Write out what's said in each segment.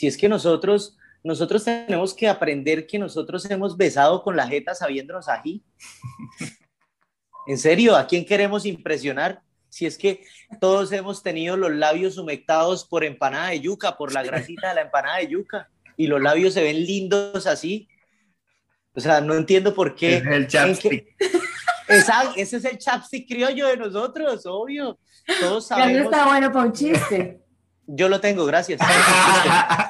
Si es que nosotros, nosotros tenemos que aprender que nosotros hemos besado con la jeta sabiéndonos ají. En serio, ¿a quién queremos impresionar? Si es que todos hemos tenido los labios humectados por empanada de yuca, por la grasita de la empanada de yuca, y los labios se ven lindos así. O sea, no entiendo por qué. Es el chapstick. Esa, ese es el chapstick criollo de nosotros, obvio. Todos sabemos. Ya no está bueno para un chiste. Yo lo tengo, gracias.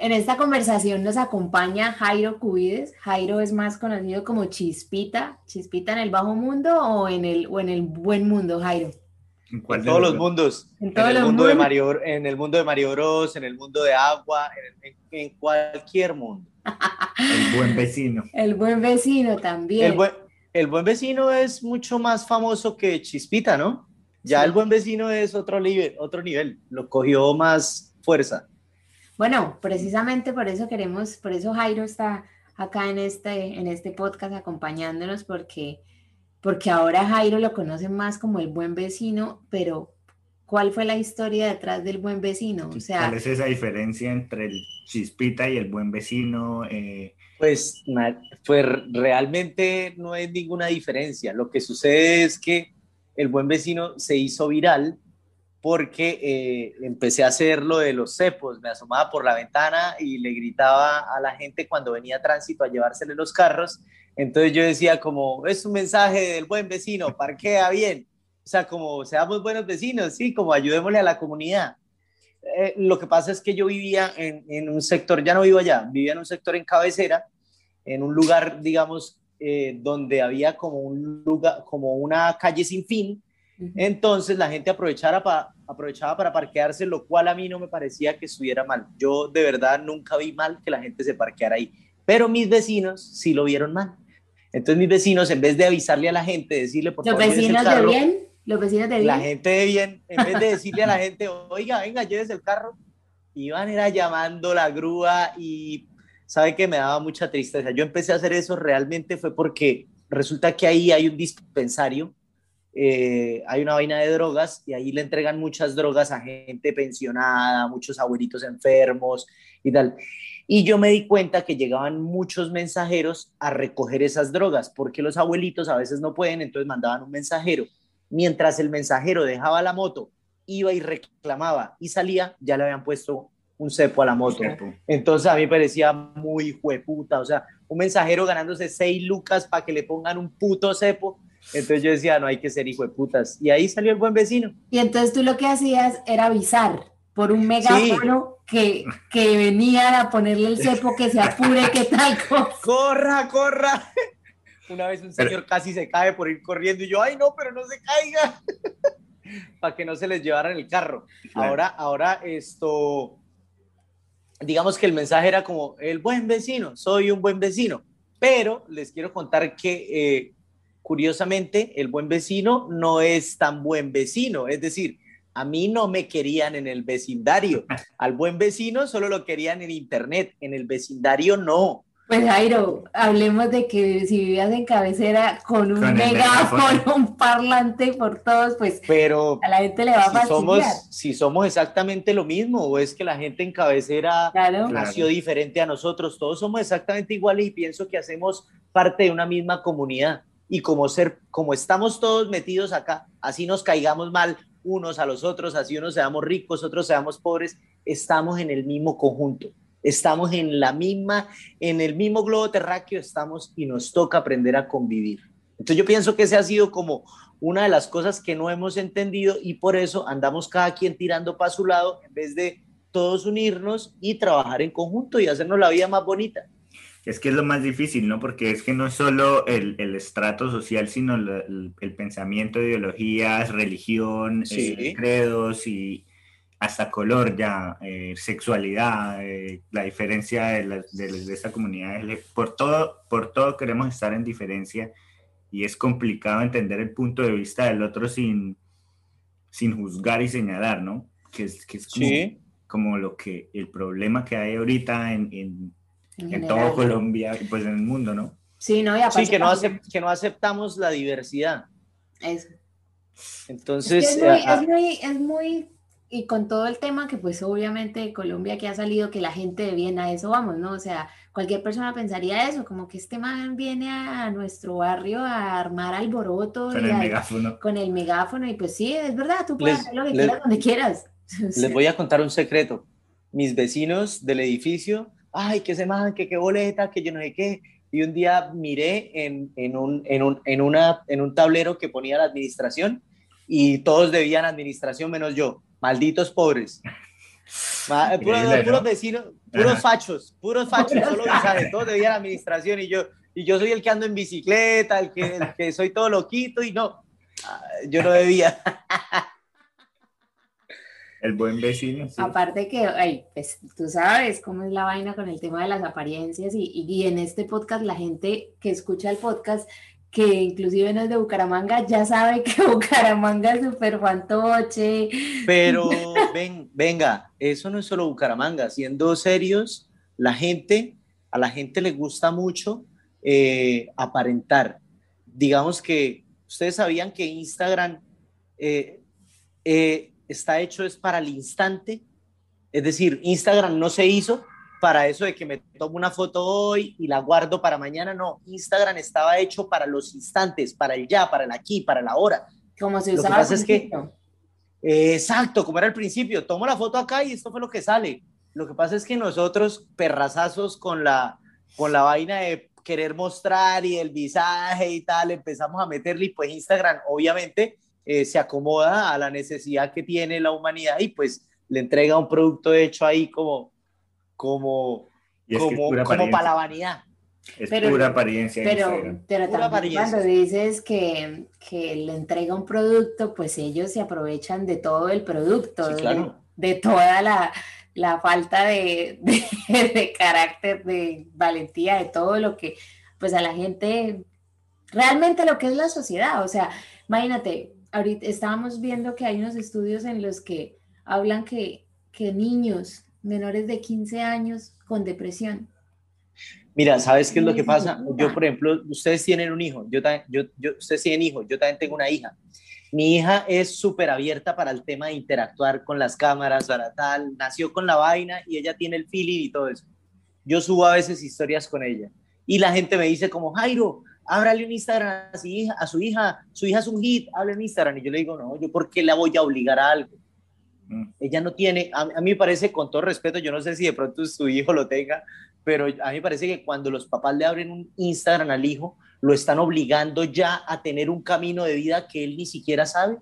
En esta conversación nos acompaña Jairo Cubides. Jairo es más conocido como Chispita. ¿Chispita en el bajo mundo o en el, o en el buen mundo, Jairo? En, todos los mundos. En, el mundo de Mario, en el mundo de Mario Bros, en el mundo de agua, en, cualquier mundo. el buen vecino. El buen vecino también. El buen, vecino es mucho más famoso que Chispita, ¿no? Ya el buen vecino es otro nivel, otro nivel, lo cogió más fuerza. Bueno, precisamente por eso queremos, por eso Jairo está acá en este, en este podcast acompañándonos, porque, porque ahora Jairo lo conoce más como el buen vecino, pero ¿cuál fue la historia detrás del buen vecino? O sea, ¿Cuál es esa diferencia entre el chispita y el buen vecino? Eh, pues, pues realmente no hay ninguna diferencia. Lo que sucede es que el buen vecino se hizo viral porque eh, empecé a hacer lo de los cepos, me asomaba por la ventana y le gritaba a la gente cuando venía tránsito a llevársele los carros, entonces yo decía como, es un mensaje del buen vecino, parquea bien, o sea, como seamos buenos vecinos, sí, como ayudémosle a la comunidad. Eh, lo que pasa es que yo vivía en, en, un sector, ya no vivo allá, vivía en un sector en cabecera, en un lugar, digamos, eh, donde había como, un lugar, como una calle sin fin, entonces la gente aprovechara aprovechaba para parquearse, lo cual a mí no me parecía que estuviera mal. Yo de verdad nunca vi mal que la gente se parqueara ahí, pero mis vecinos sí lo vieron mal. Entonces mis vecinos, en vez de avisarle a la gente, decirle por ¿Los vecinos de bien? ¿Los vecinos de bien? La gente de bien, en vez de decirle a la gente, oiga, venga, llévese el carro, iban era llamando la grúa y sabe que me daba mucha tristeza. Yo empecé a hacer eso realmente fue porque resulta que ahí hay un dispensario eh, hay una vaina de drogas y ahí le entregan muchas drogas a gente pensionada, muchos abuelitos enfermos y tal. Y yo me di cuenta que llegaban muchos mensajeros a recoger esas drogas, porque los abuelitos a veces no pueden, entonces mandaban un mensajero. Mientras el mensajero dejaba la moto, iba y reclamaba y salía, ya le habían puesto un cepo a la moto. Entonces a mí parecía muy jueputa, o sea, un mensajero ganándose seis lucas para que le pongan un puto cepo entonces yo decía, no hay que ser hijo de putas. Y ahí salió el buen vecino. Y entonces tú lo que hacías era avisar por un megáfono que, que venían a ponerle el cepo, que se apure, que tal cosa. ¡Corra, corra! Una vez un señor casi se cae por ir corriendo y yo, ¡ay no, pero no se caiga! Para que no se les llevaran el carro. Ahora, ahora esto, digamos que el mensaje era como, el buen vecino, soy un buen vecino. Pero les quiero contar que eh, curiosamente, el buen vecino no es tan buen vecino. Es decir, a mí no me querían en el vecindario. Al buen vecino solo lo querían en internet, en el vecindario no. Pues Jairo, hablemos de que si vivías en cabecera con un megáfono, un parlante por todos, pues Pero a la gente le va a si somos, si somos exactamente lo mismo, o es que la gente en cabecera nació diferente a nosotros, todos somos exactamente iguales y pienso que hacemos parte de una misma comunidad y como, ser, como estamos todos metidos acá, así nos caigamos mal unos a los otros, así unos seamos ricos, otros seamos pobres, estamos en el mismo conjunto, estamos en la misma, en el mismo globo terráqueo estamos y nos toca aprender a convivir. Entonces yo pienso que ese ha sido como una de las cosas que no hemos entendido y por eso andamos cada quien tirando para su lado en vez de todos unirnos y trabajar en conjunto y hacernos la vida más bonita. Es que es lo más difícil, ¿no? Porque es que no es solo el, el estrato social, sino el, el, pensamiento, ideologías, religión, eh, credos y hasta color ya, eh, sexualidad, eh, la diferencia de, la, de, de, esta comunidad. Por todo, por todo queremos estar en diferencia y es complicado entender el punto de vista del otro sin, sin juzgar y señalar, ¿no? Que es, que es como, como, lo que, el problema que hay ahorita en, en, en todo Colombia y pues en el mundo, ¿no? Sí, no, y sí que, no acept, que no aceptamos la diversidad. Eso. Entonces... Es, muy, es, muy, es muy y con todo el tema que pues obviamente Colombia que ha salido, que la gente de bien a eso vamos, ¿no? O sea, cualquier persona pensaría eso, como que este man viene a nuestro barrio a armar alboroto. Con y el a, megáfono. Con el megáfono, y pues sí, es verdad, tú puedes les, hacer lo que les, quieras donde quieras. Les voy a contar un secreto. Mis vecinos del edificio, ay, que se man, que qué boleta, que yo no sé qué. Y un día miré en, en, un, en, un, en, una, en un tablero que ponía la administración y todos debían administración menos yo malditos pobres. Puros, puros vecinos, puros Ajá. fachos, puros fachos, solo saben, todos debían administración y yo, y yo soy el que ando en bicicleta, el que, el que soy todo loquito y no, yo no debía. El buen vecino. Sí. Aparte que, ay, pues, tú sabes cómo es la vaina con el tema de las apariencias y, y, y en este podcast la gente que escucha el podcast que inclusive no es de Bucaramanga, ya sabe que Bucaramanga es súper fantoche. Pero ven, venga, eso no es solo Bucaramanga, siendo serios, la gente, a la gente le gusta mucho eh, aparentar. Digamos que ustedes sabían que Instagram eh, eh, está hecho es para el instante, es decir, Instagram no se hizo para eso de que me tomo una foto hoy y la guardo para mañana, no, Instagram estaba hecho para los instantes, para el ya, para el aquí, para la hora. Como se usaba Lo que pasa es que, eh, exacto, como era al principio, tomo la foto acá y esto fue lo que sale. Lo que pasa es que nosotros, perrazazos con la, con la vaina de querer mostrar y el visaje y tal, empezamos a meterle pues Instagram obviamente eh, se acomoda a la necesidad que tiene la humanidad y pues le entrega un producto hecho ahí como como, como, como para la vanidad. Es pero, pura apariencia. Pero, pero pura apariencia. cuando dices que, que, le entrega un producto, pues ellos se aprovechan de todo el producto, sí, claro. de, de, toda la, la falta de, de, de, carácter, de valentía, de todo lo que, pues a la gente, realmente lo que es la sociedad. O sea, imagínate, ahorita estábamos viendo que hay unos estudios en los que hablan que, que niños menores de 15 años con depresión. Mira, ¿sabes qué es lo que pasa? Yo, por ejemplo, ustedes tienen un hijo, yo, yo, yo ustedes tienen hijos, yo también tengo una hija. Mi hija es súper abierta para el tema de interactuar con las cámaras, para tal, nació con la vaina y ella tiene el feeling y todo eso. Yo subo a veces historias con ella y la gente me dice como, Jairo, ábrale un Instagram a su hija, a su hija, su hija es un hit, hable un Instagram. Y yo le digo, no, yo por qué la voy a obligar a algo. Ella no tiene, a, a, mí me parece, con todo respeto, yo no sé si de pronto su hijo lo tenga, pero a mí me parece que cuando los papás le abren un Instagram al hijo, lo están obligando ya a tener un camino de vida que él ni siquiera sabe.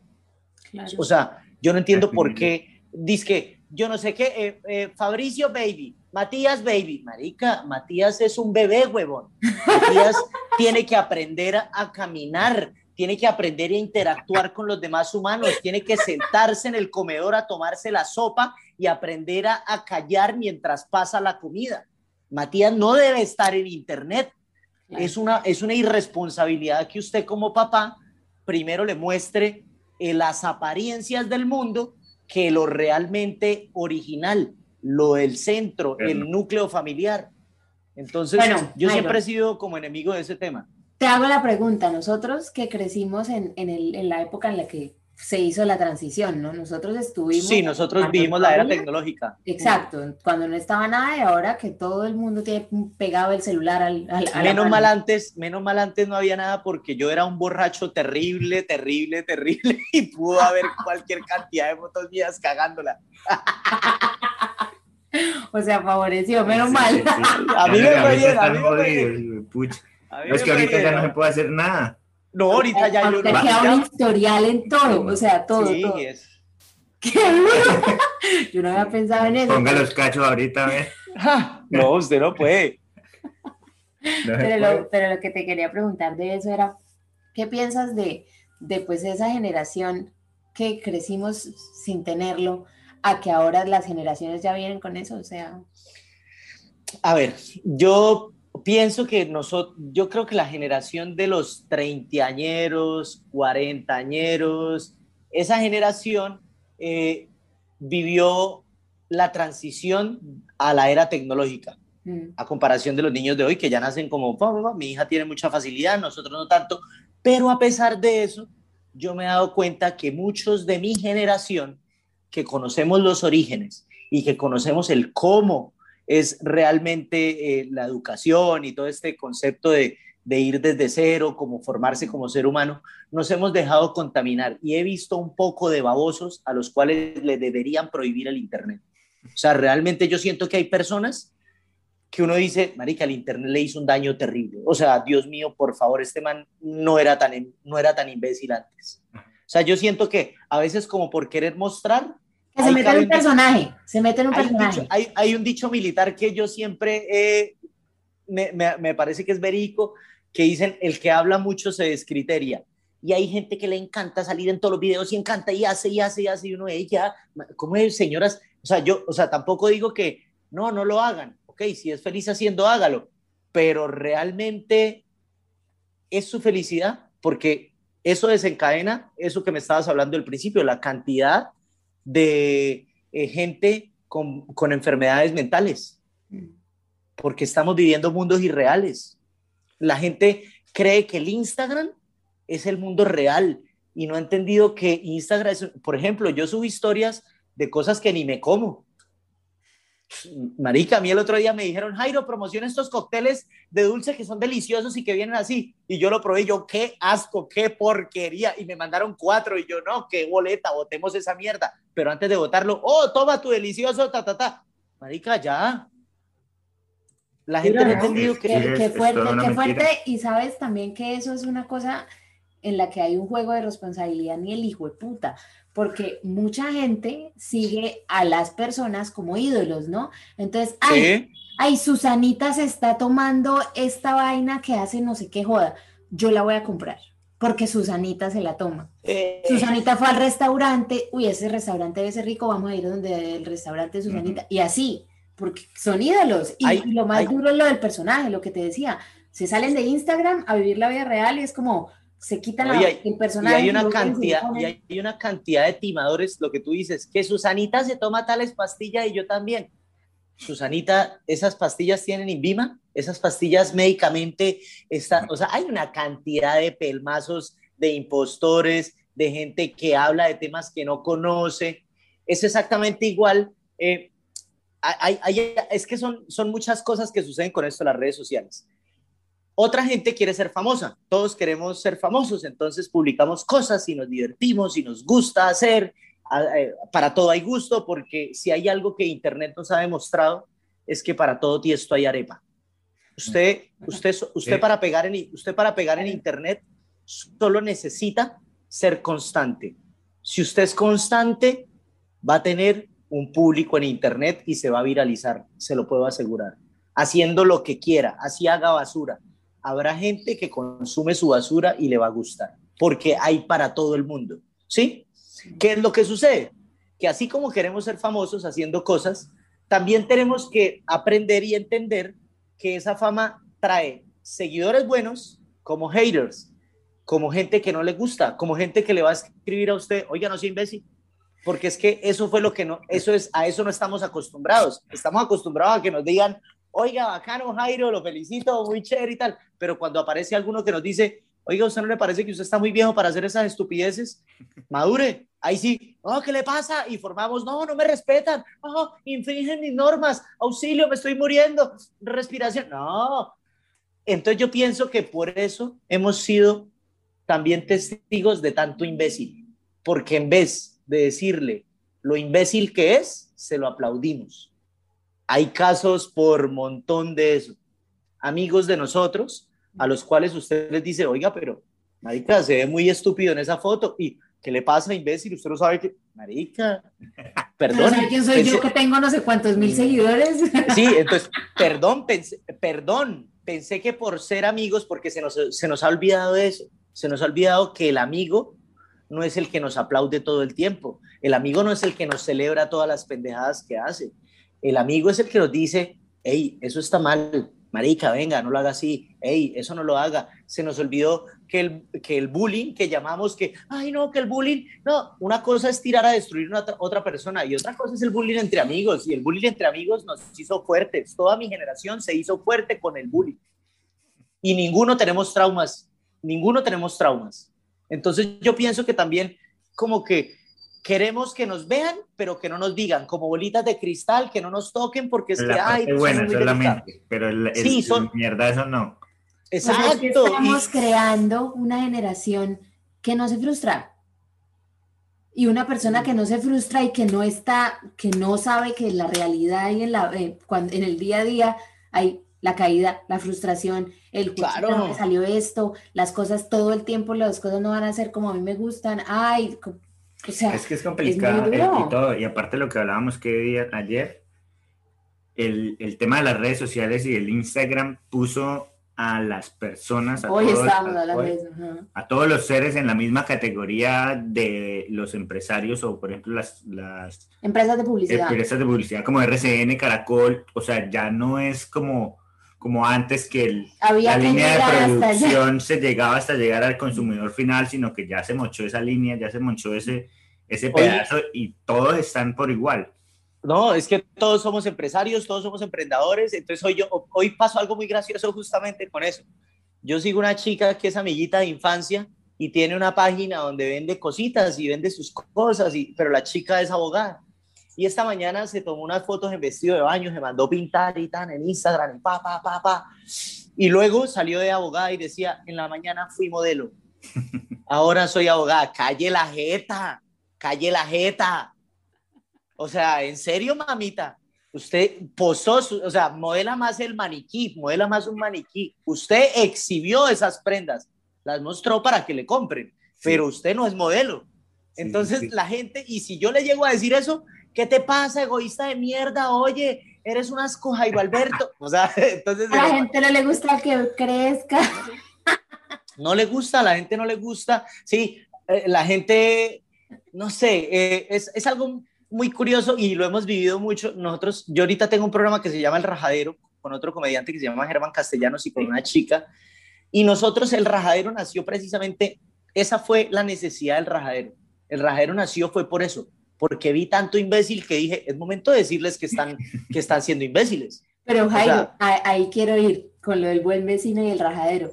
Claro. O sea, yo no entiendo por qué, dice que, yo no sé qué, eh, eh, Fabricio Baby, Matías Baby, marica, Matías es un bebé, huevón. Matías tiene que aprender a, caminar, tiene que aprender a interactuar con los demás humanos, tiene que sentarse en el comedor a tomarse la sopa y aprender a, a, callar mientras pasa la comida. Matías no debe estar en internet. Es, una, es una irresponsabilidad que usted como papá primero le muestre eh, las apariencias del mundo que lo realmente original, lo del centro, el núcleo familiar. Entonces, bueno, yo siempre he sido como enemigo de ese tema. Te hago la pregunta, nosotros que crecimos en, en, el, en, la época en la que se hizo la transición, ¿no? Nosotros estuvimos... Sí, nosotros vivimos la era tecnológica. Exacto, cuando no estaba nada y ahora que todo el mundo tiene pegado el celular al... al menos mal antes, menos mal antes no había nada porque yo era un borracho terrible, terrible, terrible y pudo haber cualquier cantidad de fotos mías cagándola. o sea, favoreció, menos sí, mal. Sí, sí. A mí me fue bien, a mí me fue bien. Es que ahorita ya no se puede hacer nada. No, ahorita ya yo no. queda un historial en todo, o sea, todo. Sí, todo. es. yo no había pensado en eso. Ponga los cachos ahorita, a ver. No, usted no puede. pero, lo, que te quería preguntar de eso era, ¿qué piensas de, de pues esa generación que crecimos sin tenerlo a que ahora las generaciones ya vienen con eso? O sea... A ver, yo pienso que nosotros, yo creo que la generación de los treintañeros, cuarentañeros, esa generación eh, vivió la transición a la era tecnológica, mm. a comparación de los niños de hoy que ya nacen como, mi hija tiene mucha facilidad, nosotros no tanto, pero a pesar de eso, yo me he dado cuenta que muchos de mi generación, que conocemos los orígenes y que conocemos el cómo es realmente eh, la educación y todo este concepto de, de ir desde cero, como formarse como ser humano, nos hemos dejado contaminar y he visto un poco de babosos a los cuales le deberían prohibir el Internet. O sea, realmente yo siento que hay personas que uno dice, marica, el Internet le hizo un daño terrible. O sea, Dios mío, por favor, este man no era tan, no era tan imbécil antes. O sea, yo siento que a veces como por querer mostrar, se mete en un personaje, se mete en un personaje. hay, un dicho militar que yo siempre me, me, parece que es verídico, que dicen, el que habla mucho se descriteria. Y hay gente que le encanta salir en todos los videos y encanta y hace y hace y hace y uno ella, ¿cómo es, señoras? O sea, yo, o sea, tampoco digo que no, no lo hagan. Ok, si es feliz haciendo, hágalo. Pero realmente es su felicidad porque eso desencadena eso que me estabas hablando al principio, la cantidad de eh, gente con, con, enfermedades mentales, porque estamos viviendo mundos irreales. La gente cree que el Instagram es el mundo real y no ha entendido que Instagram es, por ejemplo, yo subo historias de cosas que ni me como. Marica, a mí el otro día me dijeron, Jairo, promociona estos cócteles de dulce que son deliciosos y que vienen así. Y yo lo probé, yo, qué asco, qué porquería. Y me mandaron cuatro y yo, no, qué boleta, botemos esa mierda. Pero antes de votarlo, oh, toma tu delicioso, ta, ta, ta. Marica, ya. La gente no ha entendido que... Qué fuerte, qué fuerte. Y sabes también que eso es una cosa en la que hay un juego de responsabilidad ni el hijo de puta porque mucha gente sigue a las personas como ídolos, ¿no? Entonces, ay, ay, Susanita se está tomando esta vaina que hace no sé qué joda, yo la voy a comprar, porque Susanita se la toma. Eh. Susanita fue al restaurante, uy, ese restaurante debe ser rico, vamos a ir donde el restaurante de Susanita, y así, porque son ídolos, y, lo más duro es lo del personaje, lo que te decía, se salen de Instagram a vivir la vida real y es como, se quitan el personaje. Y hay una cantidad, y hay una cantidad de timadores, lo que tú dices, que Susanita se toma tales pastillas y yo también. Susanita, esas pastillas tienen Invima, esas pastillas médicamente, está, o sea, hay una cantidad de pelmazos, de impostores, de gente que habla de temas que no conoce. Es exactamente igual. Eh, es que son, son muchas cosas que suceden con esto en las redes sociales. Otra gente quiere ser famosa, todos queremos ser famosos, entonces publicamos cosas y nos divertimos y nos gusta hacer. Eh, para todo hay gusto, porque si hay algo que Internet nos ha demostrado es que para todo tiesto hay arepa. Usted, usted, usted, para pegar en, usted para pegar en Internet solo necesita ser constante. Si usted es constante, va a tener un público en Internet y se va a viralizar, se lo puedo asegurar. Haciendo lo que quiera, así haga basura, habrá gente que consume su basura y le va a gustar, porque hay para todo el mundo, ¿sí? ¿Qué es lo que sucede? Que así como queremos ser famosos haciendo cosas, también tenemos que aprender y entender que esa fama trae seguidores buenos como haters, como gente que no le gusta, como gente que le va a escribir a usted, oiga, no soy imbécil, porque es que eso fue lo que no, eso es, a eso no estamos acostumbrados. Estamos acostumbrados a que nos digan, oiga, bacano Jairo, lo felicito, muy chévere y tal, pero cuando aparece alguno que nos dice, oiga, ¿usted no le parece que usted está muy viejo para hacer esas estupideces? Madure, ahí sí, oh, ¿qué le pasa? Y formamos, no, no me respetan, oh, infringen mis normas, auxilio, me estoy muriendo, respiración, no. Entonces yo pienso que por eso hemos sido también testigos de tanto imbécil, porque en vez de decirle lo imbécil que es, se lo aplaudimos. Hay casos por montón de eso. Amigos de nosotros a los cuales usted les dice, oiga, pero marica, se ve muy estúpido en esa foto. ¿Y qué le pasa, imbécil? Usted no sabe que, marica, perdón. No quién soy yo que tengo no sé cuántos mil seguidores. Sí, entonces, perdón, perdón, pensé que por ser amigos, porque se nos, se nos ha olvidado eso, se nos ha olvidado que el amigo no es el que nos aplaude todo el tiempo, el amigo no es el que nos celebra todas las pendejadas que hace, el amigo es el que nos dice, hey, eso está mal, marica, venga, no lo haga así, hey, eso no lo haga. Se nos olvidó que el, que el bullying, que llamamos que, ay, no, que el bullying, no, una cosa es tirar a destruir a otra persona y otra cosa es el bullying entre amigos. Y el bullying entre amigos nos hizo fuertes. Toda mi generación se hizo fuerte con el bullying. Y ninguno tenemos traumas, ninguno tenemos traumas. Entonces yo pienso que también como que queremos que nos vean, pero que no nos digan, como bolitas de cristal, que no nos toquen porque es que hay. buena solamente, pero el, sí, son mierda, eso no. Exacto. estamos creando una generación que no se frustra. Y una persona que no se frustra y que no está, que no sabe que en la realidad y en, la, eh, cuando, en el día a día hay la caída, la frustración, el claro. salió esto, las cosas todo el tiempo, las cosas no van a ser como a mí me gustan, ay, es que es complicado y, todo, y aparte lo que hablábamos que día, ayer, el, el, tema de las redes sociales y el Instagram puso a las personas, a, todos, a, todos los seres en la misma categoría de los empresarios o, por ejemplo, las, las empresas de publicidad. Empresas de publicidad como RCN, Caracol, o sea, ya no es como como antes que el, la línea de producción se llegaba hasta llegar al consumidor final, sino que ya se mochó esa línea, ya se mochó ese, ese pedazo y todos están por igual. No, es que todos somos empresarios, todos somos emprendedores, entonces hoy, yo, hoy pasó algo muy gracioso justamente con eso. Yo sigo una chica que es amiguita de infancia y tiene una página donde vende cositas y vende sus cosas, y, pero la chica es abogada y esta mañana se tomó unas fotos en vestido de baño, se mandó pintar y tan en Instagram, pa, pa, pa, pa. Y luego salió de abogada y decía, en la mañana fui modelo, ahora soy abogada, calle la jeta, calle la jeta. O sea, en serio, mamita, usted posó, o sea, modela más el maniquí, modela más un maniquí. Usted exhibió esas prendas, las mostró para que le compren, pero usted no es modelo. Entonces la gente, y si yo le llego a decir eso, ¿Qué te pasa, egoísta de mierda? Oye, eres un asco, Jairo Alberto. O sea, entonces... A la gente no le gusta que crezca. No le gusta, a la gente no le gusta. Sí, eh, la gente, no sé, eh, es, es algo muy curioso y lo hemos vivido mucho. Nosotros, yo ahorita tengo un programa que se llama El Rajadero, con otro comediante que se llama Germán Castellanos y con una chica. Y nosotros, el Rajadero nació precisamente, esa fue la necesidad del Rajadero. El Rajadero nació fue por eso, porque vi tanto imbécil que dije, es momento de decirles que están, que están siendo imbéciles. Pero Jairo, ahí quiero ir con lo del buen vecino y el rajadero.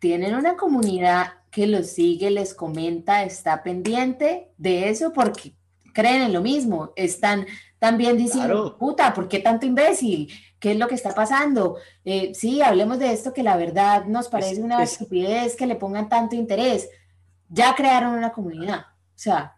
Tienen una comunidad que los sigue, les comenta, está pendiente de eso porque creen en lo mismo, están también diciendo, puta, ¿por qué tanto imbécil? ¿Qué es lo que está pasando? Eh, sí, hablemos de esto que la verdad nos parece una estupidez que le pongan tanto interés. Ya crearon una comunidad. O sea,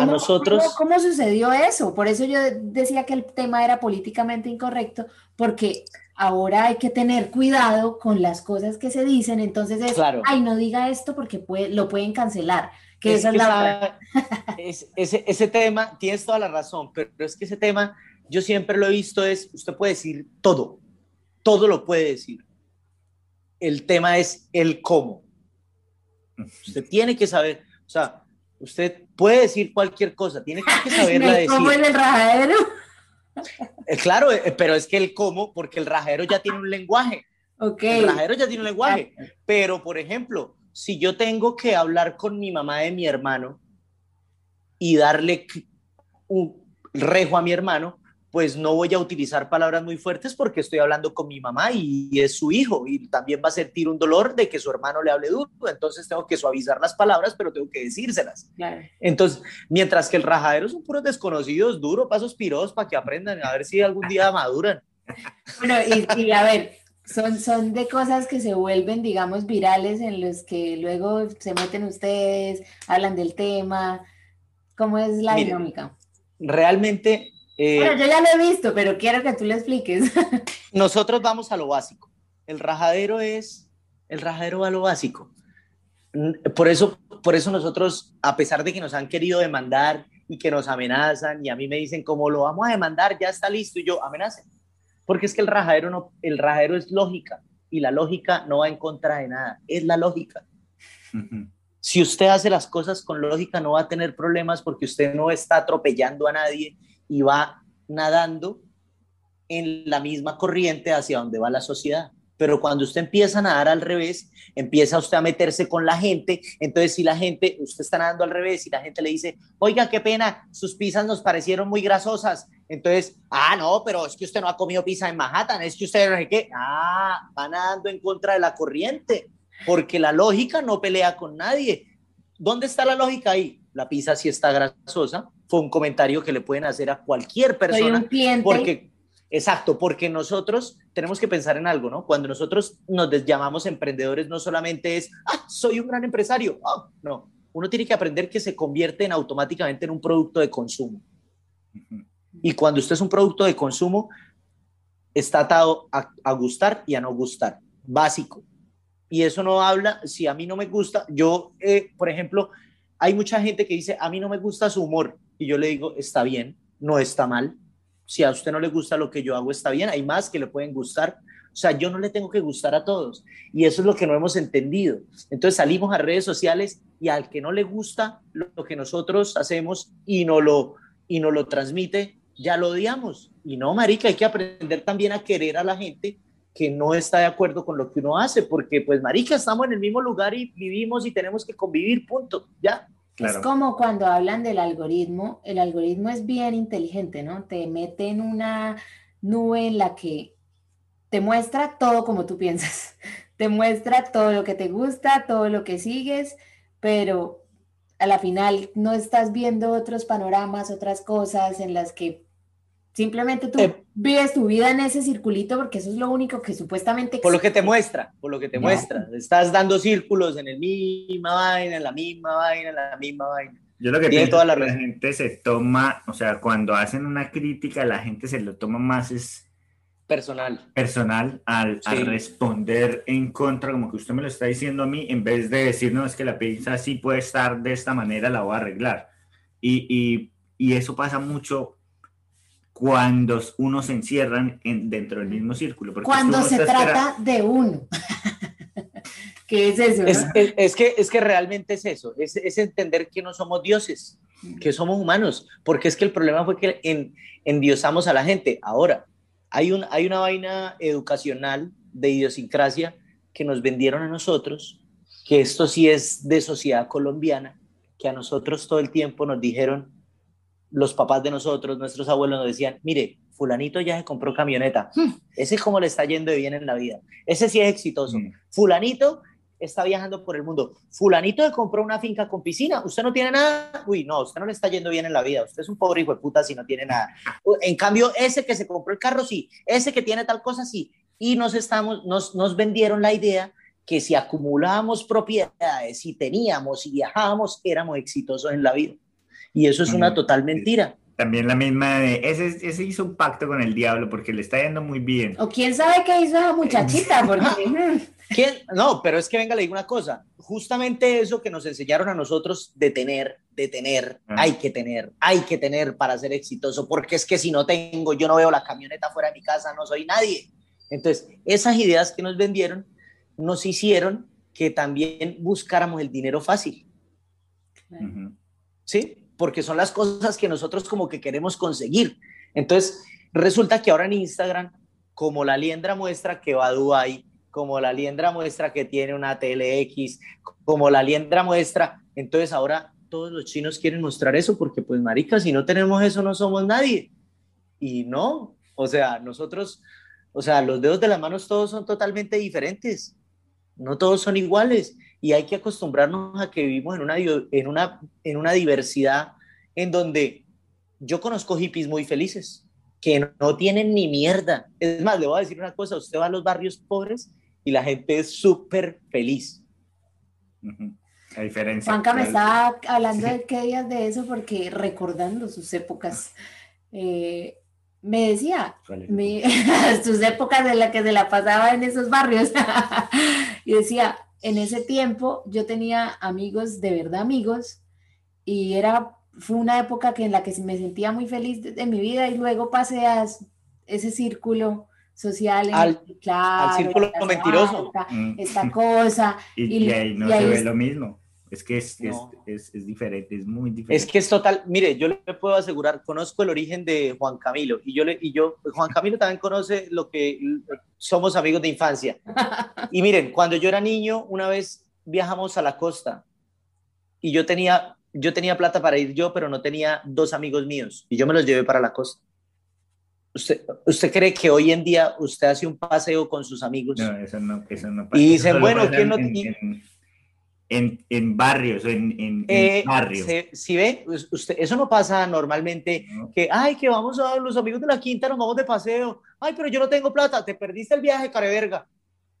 ¿Cómo, nosotros... ¿cómo, sucedió eso? Por eso yo decía que el tema era políticamente incorrecto, porque ahora hay que tener cuidado con las cosas que se dicen, entonces es, ay, no diga esto porque puede, lo pueden cancelar. Que esa es la ese, ese tema, tienes toda la razón, pero, pero es que ese tema, yo siempre lo he visto, es, usted puede decir todo, todo lo puede decir. El tema es el cómo. Usted tiene que saber, o sea, Usted puede decir cualquier cosa, tiene que saberla decir. ¿Cómo en el rajadero? Eh, claro, eh, pero es que el cómo, porque el rajadero ya tiene un lenguaje. Okay. El rajadero ya tiene un lenguaje. Pero, por ejemplo, si yo tengo que hablar con mi mamá de mi hermano y darle un rejo a mi hermano, pues no voy a utilizar palabras muy fuertes porque estoy hablando con mi mamá y, es su hijo y también va a sentir un dolor de que su hermano le hable duro, entonces tengo que suavizar las palabras, pero tengo que decírselas. Entonces, mientras que el rajadero son puros desconocidos, duro, pasos piros para que aprendan, a ver si algún día maduran. Bueno, y, a ver, son, son de cosas que se vuelven, digamos, virales en los que luego se meten ustedes, hablan del tema. ¿Cómo es la dinámica? Realmente eh, bueno, yo ya lo he visto, pero quiero que tú lo expliques. nosotros vamos a lo básico. El rajadero es, el rajadero va a lo básico. Por eso, por eso nosotros, a pesar de que nos han querido demandar y que nos amenazan y a mí me dicen, como lo vamos a demandar, ya está listo y yo, amenacen. porque es que el rajadero, no, el rajadero es lógica y la lógica no va en contra de nada, es la lógica. Si usted hace las cosas con lógica, no va a tener problemas porque usted no está atropellando a nadie y va nadando en la misma corriente hacia donde va la sociedad. Pero cuando usted empieza a nadar al revés, empieza usted a meterse con la gente. Entonces, si la gente, usted está nadando al revés y la gente le dice, oiga, qué pena, sus pizzas nos parecieron muy grasosas. Entonces, ah, no, pero es que usted no ha comido pizza en Manhattan, es que usted no sé qué. Ah, va nadando en contra de la corriente porque la lógica no pelea con nadie. ¿Dónde está la lógica ahí? La pizza sí está grasosa. Fue un comentario que le pueden hacer a cualquier persona. un cliente. Porque, exacto, porque nosotros tenemos que pensar en algo, ¿no? Cuando nosotros nos llamamos emprendedores, no solamente es, ah, soy un gran empresario. Ah, no, uno tiene que aprender que se convierte en, automáticamente en un producto de consumo. Y cuando usted es un producto de consumo, está atado a, a gustar y a no gustar. Básico y eso no habla, si a mí no me gusta, yo, eh, por ejemplo, hay mucha gente que dice, a mí no me gusta su humor, y yo le digo, está bien, no está mal, si a usted no le gusta lo que yo hago, está bien, hay más que le pueden gustar, o sea, yo no le tengo que gustar a todos, y eso es lo que no hemos entendido. Entonces salimos a redes sociales y al que no le gusta lo que nosotros hacemos y no lo, y no lo transmite, ya lo odiamos. Y no, marica, hay que aprender también a querer a la gente que no está de acuerdo con lo que uno hace, porque pues marica, estamos en el mismo lugar y vivimos y tenemos que convivir, punto, ya. Es como cuando hablan del algoritmo, el algoritmo es bien inteligente, ¿no? Te mete en una nube en la que te muestra todo como tú piensas, te muestra todo lo que te gusta, todo lo que sigues, pero a la final no estás viendo otros panoramas, otras cosas en las que Simplemente tú eh, vives tu vida en ese circulito porque eso es lo único que supuestamente... Por lo que te muestra, por lo que te muestra. Estás dando círculos en el misma vaina, en la misma vaina, en la misma vaina. Yo lo que pienso toda la, la gente se toma, o sea, cuando hacen una crítica, la gente se lo toma más es personal. Personal al, responder en contra, como que usted me lo está diciendo a mí, en vez de decir, no, es que la pizza sí puede estar de esta manera, la voy a arreglar. Y, y, y eso pasa mucho cuando uno se encierran en, dentro del mismo círculo. Cuando se trata de uno. ¿Qué es eso? Es, que, es que realmente es eso, es, es, entender que no somos dioses, que somos humanos, porque es que el problema fue que en, endiosamos a la gente. Ahora, hay, un, hay una vaina educacional de idiosincrasia que nos vendieron a nosotros, que esto sí es de sociedad colombiana, que a nosotros todo el tiempo nos dijeron, los papás de nosotros, nuestros abuelos nos decían, mire, fulanito ya se compró camioneta, hmm. ese es como le está yendo de bien en la vida, ese sí es exitoso, hmm. fulanito está viajando por el mundo, fulanito se compró una finca con piscina, usted no tiene nada, uy, no, usted no le está yendo bien en la vida, usted es un pobre hijo de puta si no tiene nada. En cambio, ese que se compró el carro, sí, ese que tiene tal cosa, sí, y nos, estamos, nos, nos vendieron la idea que si acumulábamos propiedades, si teníamos y viajábamos, éramos exitosos en la vida. Y eso es una total mentira. También la misma de, ese, ese hizo un pacto con el diablo porque le está yendo muy bien. O quién sabe qué hizo esa muchachita, porque... ¿Quién? No, pero es que venga, le digo una cosa. Justamente eso que nos enseñaron a nosotros de tener, de tener, ah. hay que tener, hay que tener para ser exitoso, porque es que si no tengo, yo no veo la camioneta fuera de mi casa, no soy nadie. Entonces, esas ideas que nos vendieron nos hicieron que también buscáramos el dinero fácil. ¿Sí? Porque son las cosas que nosotros como que queremos conseguir. Entonces, resulta que ahora en Instagram, como la liendra muestra que va a Dubai, como la liendra muestra que tiene una TLX, como la liendra muestra, entonces ahora todos los chinos quieren mostrar eso porque pues marica, si no tenemos eso no somos nadie. Y no, o sea, nosotros, o sea, los dedos de las manos todos son totalmente diferentes. No todos son iguales y hay que acostumbrarnos a que vivimos en una, en una, en una diversidad en donde yo conozco hippies muy felices que no tienen ni mierda. Es más, le voy a decir una cosa, usted va a los barrios pobres y la gente es súper feliz. A diferencia. Juanca me estaba hablando de qué días de eso porque recordando sus épocas, eh, me decía, sus épocas en las que se la pasaba en esos barrios, y decía, en ese tiempo yo tenía amigos, de verdad amigos, y era, fue una época que en la que me sentía muy feliz de, mi vida y luego pasé a ese círculo social. Al, círculo mentiroso. Esta, cosa. y, ahí no se ve lo mismo. Es que es, es, es, diferente, es muy diferente. Es que es total, mire, yo le puedo asegurar, conozco el origen de Juan Camilo y yo, le, y yo Juan Camilo también conoce lo que somos amigos de infancia. Y miren, cuando yo era niño, una vez viajamos a la costa y yo tenía, yo tenía plata para ir yo, pero no tenía dos amigos míos y yo me los llevé para la costa. ¿Usted, ¿Usted cree que hoy en día usted hace un paseo con sus amigos? No, eso no, eso no pasa. Y dicen, bueno, ¿quién no? En, en barrios, en, en, eh, barrios. Si ve, usted, eso no pasa normalmente, que, ay, que vamos a los amigos de la quinta, nos vamos de paseo, ay, pero yo no tengo plata, te perdiste el viaje, careverga.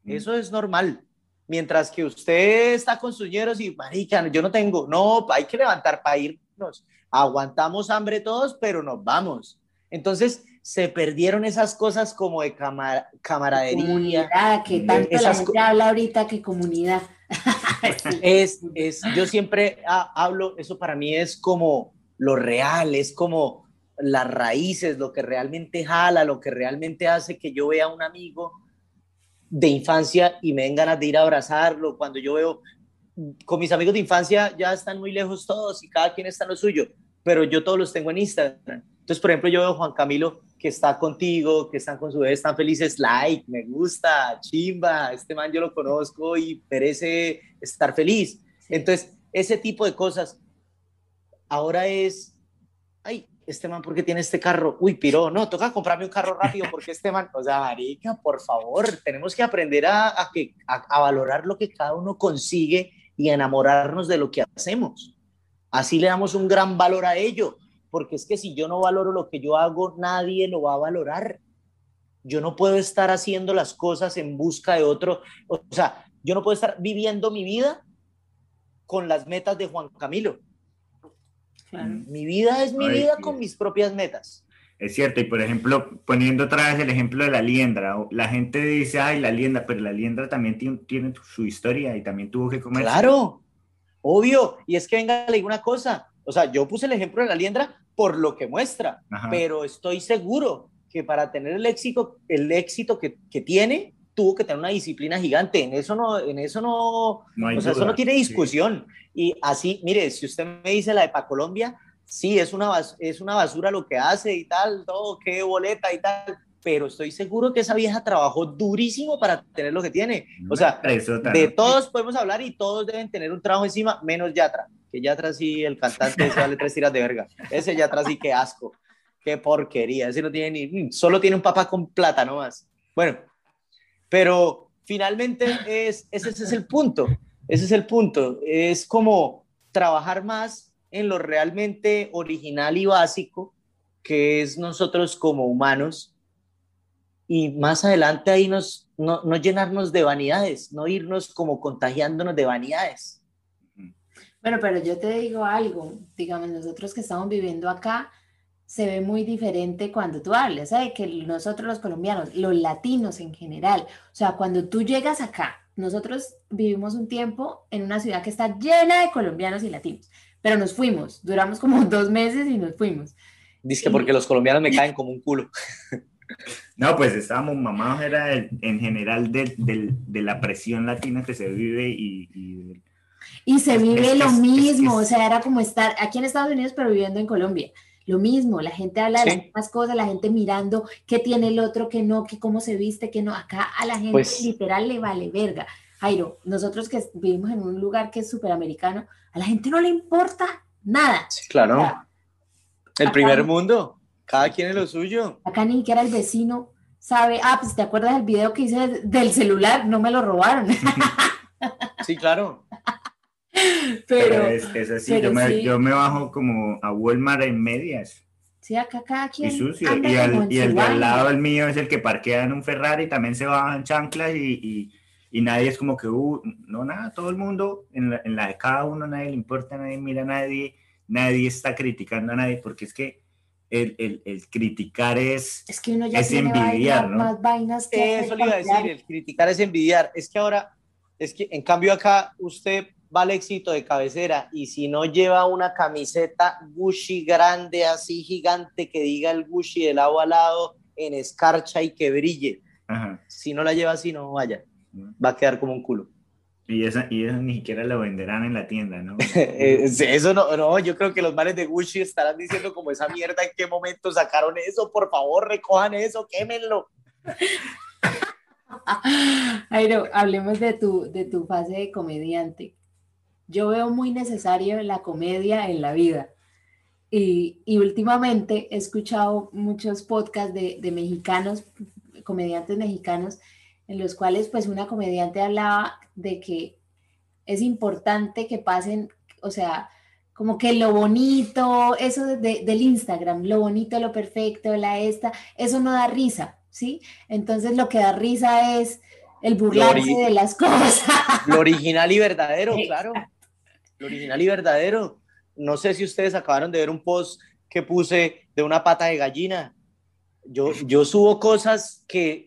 Mm. Eso es normal. Mientras que usted está con sus ñeros y, marica, yo no tengo, no, hay que levantar para irnos. Aguantamos hambre todos, pero nos vamos. Entonces, se perdieron esas cosas como de camaradería. Comunidad, que tanto la gente habla ahorita que comunidad. es, es, yo siempre hablo, eso para mí es como lo real, es como las raíces, lo que realmente jala, lo que realmente hace que yo vea a un amigo de infancia y me den ganas de ir a abrazarlo. Cuando yo veo, con mis amigos de infancia ya están muy lejos todos y cada quien está en lo suyo, pero yo todos los tengo en Instagram. Entonces, por ejemplo, yo veo a Juan Camilo que está contigo, que están con su bebé, están felices, like, me gusta, chimba, este man yo lo conozco y merece estar feliz. Entonces, ese tipo de cosas ahora es, ay, este man, ¿por qué tiene este carro? Uy, piro, no, toca comprarme un carro rápido porque este man, o sea, marica, por favor, tenemos que aprender a, a, que, a valorar lo que cada uno consigue y enamorarnos de lo que hacemos. Así le damos un gran valor a ello porque es que si yo no valoro lo que yo hago, nadie lo va a valorar. Yo no puedo estar haciendo las cosas en busca de otro, o sea, yo no puedo estar viviendo mi vida con las metas de Juan Camilo. Mi vida es mi vida con mis propias metas. Es cierto, y por ejemplo, poniendo otra vez el ejemplo de la liendra, la gente dice, ay, la liendra, pero la liendra también tiene, tiene su historia y también tuvo que comer. Claro, obvio, y es que venga, le digo una cosa, o sea, yo puse el ejemplo de la liendra por lo que muestra, pero estoy seguro que para tener el éxito, el éxito que, que, tiene, tuvo que tener una disciplina gigante. En eso no, en eso no, o sea, eso no tiene discusión. Y así, mire, si usted me dice la de Colombia, sí, es una, es una basura lo que hace y tal, todo, qué boleta y tal, pero estoy seguro que esa vieja trabajó durísimo para tener lo que tiene. O sea, de todos podemos hablar y todos deben tener un trabajo encima, menos Yatra que ya atrás sí el cantante se vale tres tiras de verga. Ese ya atrás sí qué asco, qué porquería. Ese no tiene ni, solo tiene un papá con plata nomás. Bueno, pero finalmente es, ese, es el punto. Ese es el punto. Es como trabajar más en lo realmente original y básico que es nosotros como humanos y más adelante ahí nos, no, no llenarnos de vanidades, no irnos como contagiándonos de vanidades. Bueno, pero yo te digo algo, digamos, nosotros que estamos viviendo acá, se ve muy diferente cuando tú hablas, ¿sabes? Que nosotros los colombianos, los latinos en general, o sea, cuando tú llegas acá, nosotros vivimos un tiempo en una ciudad que está llena de colombianos y latinos, pero nos fuimos, duramos como dos meses y nos fuimos. Dice que porque los colombianos me caen como un culo. No, pues estábamos mamados, era en general de, de, la presión latina que se vive y, y y se vive lo mismo, o sea, era como estar aquí en Estados Unidos, pero viviendo en Colombia. Lo mismo, la gente habla de las mismas cosas, la gente mirando qué tiene el otro, qué no, qué cómo se viste, qué no. Acá a la gente pues literal le vale verga. Jairo, nosotros que vivimos en un lugar que es súper americano, a la gente no le importa nada. Sí, claro. el primer mundo, cada quien es lo suyo. Acá ni siquiera el vecino sabe, ah, pues te acuerdas del video que hice del celular, no me lo robaron. sí, claro. Pero, es, así, yo, me, yo, me, bajo como a Walmart en medias. Sí, acá cada quien. Y sucio. Y, y el de al lado el mío es el que parquea en un Ferrari, también se baja en chanclas y, y, nadie es como que, uh, no, nada, todo el mundo, en la, en la, de cada uno, nadie le importa, nadie mira a nadie, nadie está criticando a nadie, porque es que el, el, el criticar es, es, que uno ya es envidiar, ¿no? Más vainas que Eso le iba a decir, el criticar es envidiar. Es que ahora, es que en cambio acá usted va éxito de cabecera y si no lleva una camiseta Gucci grande, así gigante, que diga el Gucci de lado a lado, en escarcha y que brille. Si no la lleva así, no vaya. Va a quedar como un culo. Y eso, y eso ni siquiera lo venderán en la tienda, ¿no? Eh, eso no, no, yo creo que los males de Gucci estarán diciendo como esa mierda, ¿en qué momento sacaron eso? Por favor, recojan eso, quémenlo. Airo, hablemos de tu, de tu fase de comediante. Yo veo muy necesario la comedia en la vida. Y, y últimamente he escuchado muchos podcasts de, de mexicanos, comediantes mexicanos, en los cuales pues una comediante hablaba de que es importante que pasen, o sea, como que lo bonito, eso de, del Instagram, lo bonito, lo perfecto, la esta, eso no da risa, ¿sí? Entonces lo que da risa es el burlarse de las cosas. Lo original y verdadero, claro. Lo original y verdadero. No sé si ustedes acabaron de ver un post que puse de una pata de gallina. Yo, yo subo cosas que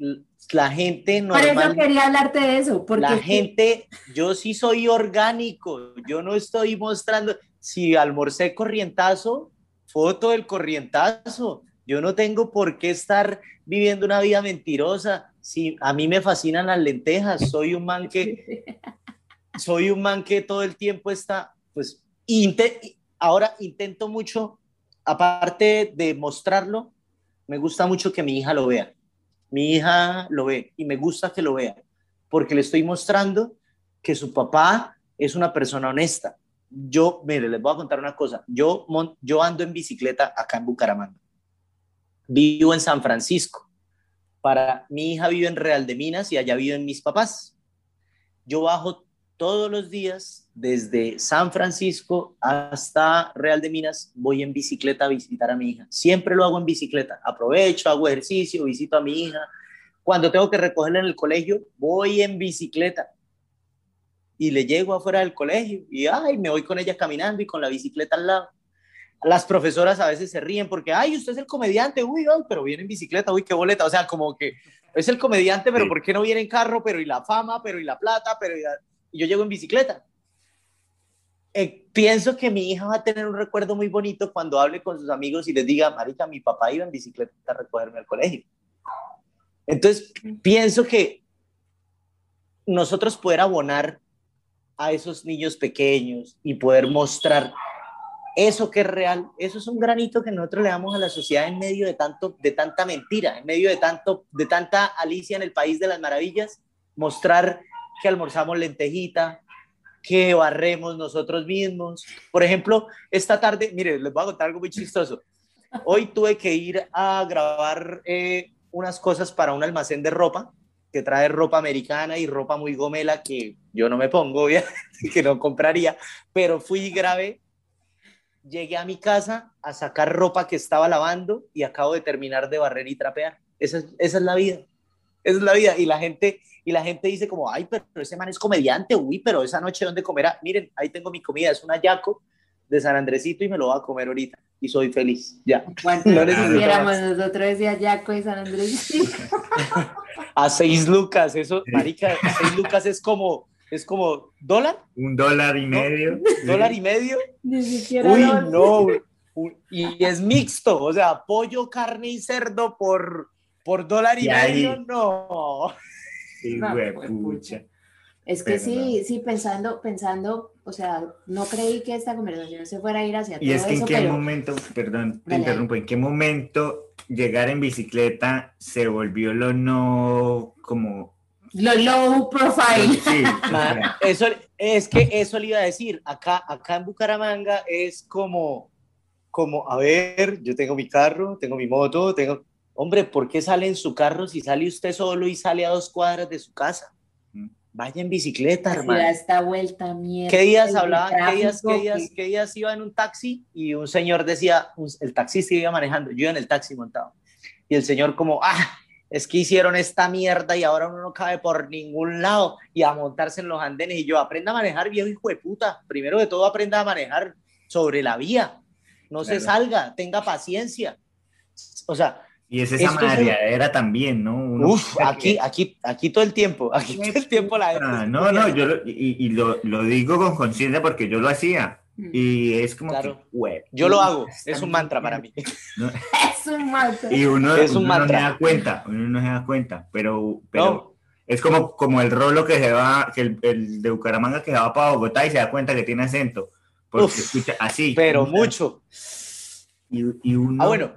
la gente normal. Por eso quería hablarte de eso. Porque la gente, yo sí soy orgánico, yo no estoy mostrando. Si almorcé corrientazo, foto del corrientazo. Yo no tengo por qué estar viviendo una vida mentirosa. Si a mí me fascinan las lentejas, soy un man que soy un man que todo el tiempo está, pues, ahora intento mucho, aparte de mostrarlo, me gusta mucho que mi hija lo vea. Mi hija lo ve y me gusta que lo vea, porque le estoy mostrando que su papá es una persona honesta. Yo, mire, les voy a contar una cosa. Yo, yo ando en bicicleta acá en Bucaramanga. Vivo en San Francisco. Para mi hija vive en Real de Minas y allá viven mis papás. Yo bajo todos los días desde San Francisco hasta Real de Minas voy en bicicleta a visitar a mi hija. Siempre lo hago en bicicleta. Aprovecho, hago ejercicio, visito a mi hija. Cuando tengo que recogerla en el colegio, voy en bicicleta. Y le llego afuera del colegio y ay, me voy con ella caminando y con la bicicleta al lado. Las profesoras a veces se ríen porque, ay, usted es el comediante, uy, pero viene en bicicleta, uy, qué boleta. O sea, como que es el comediante, pero ¿por qué no viene en carro? Pero y la fama, pero y la plata, pero y yo llego en bicicleta. Eh, pienso que mi hija va a tener un recuerdo muy bonito cuando hable con sus amigos y les diga, Marica, mi papá iba en bicicleta a recogerme al colegio. Entonces, pienso que nosotros poder abonar a esos niños pequeños y poder mostrar eso que es real, eso es un granito que nosotros le damos a la sociedad en medio de tanto de tanta mentira, en medio de tanto de tanta Alicia en el país de las maravillas, mostrar que almorzamos lentejita, que barremos nosotros mismos. Por ejemplo, esta tarde, mire, les voy a contar algo muy chistoso. Hoy tuve que ir a grabar eh, unas cosas para un almacén de ropa que trae ropa americana y ropa muy gomela que yo no me pongo, que no compraría, pero fui y grabé. Llegué a mi casa a sacar ropa que estaba lavando y acabo de terminar de barrer y trapear. Esa esa es la vida. Esa es la vida. Y la gente, y la gente dice como, ay, pero ese man es comediante, uy, pero esa noche ¿dónde comerá? Miren, ahí tengo mi comida, es una yaco de San Andresito y me lo voy a comer ahorita y soy feliz, ya. ¿Cuánto no quisiéramos nosotros ese yaco de San Andresito? a seis lucas, eso, marica, seis lucas es como, es como, ¿dólar? Un dólar y medio. ¿Dólar y medio? Ni siquiera. Uy, no. Y es mixto, o sea, pollo, carne y cerdo por, por dólar y, medio, no. Es que sí, sí, pensando, pensando, o sea, no creí que esta conversación se fuera a ir hacia y es que en qué momento, perdón, te interrumpo, en qué momento llegar en bicicleta se volvió lo no como lo low profile. Sí, eso es que eso le iba a decir. Acá, acá en Bucaramanga es como, como, a ver, yo tengo mi carro, tengo mi moto, tengo, Hombre, ¿por qué sale en su carro si sale usted solo y sale a dos cuadras de su casa? Mm. Vaya en bicicleta, hermano. esta vuelta, mierda. ¿Qué días hablaba? ¿Qué días, qué, días, ¿Qué días iba en un taxi y un señor decía, el taxista iba manejando, yo en el taxi montado. Y el señor como, ah, es que hicieron esta mierda y ahora uno no cabe por ningún lado y a montarse en los andenes. Y yo, aprenda a manejar, viejo hijo de puta. Primero de todo, aprenda a manejar sobre la vía. No se salga, tenga paciencia. O sea, y es esa era también, ¿no? Uf, aquí, aquí, aquí todo el tiempo, aquí todo el tiempo la ah, No, no, yo lo, y, y lo, lo, digo con conciencia porque yo lo hacía. Y es como claro. Yo lo hago, es un mantra para mí. es un mantra. Y uno, es un no se da cuenta, uno no se da cuenta, pero, pero es como, como el rolo que se va, que el, de Bucaramanga que se va para Bogotá y se da cuenta que tiene acento, porque escucha así. Pero mucho. Y, y uno, ah, bueno.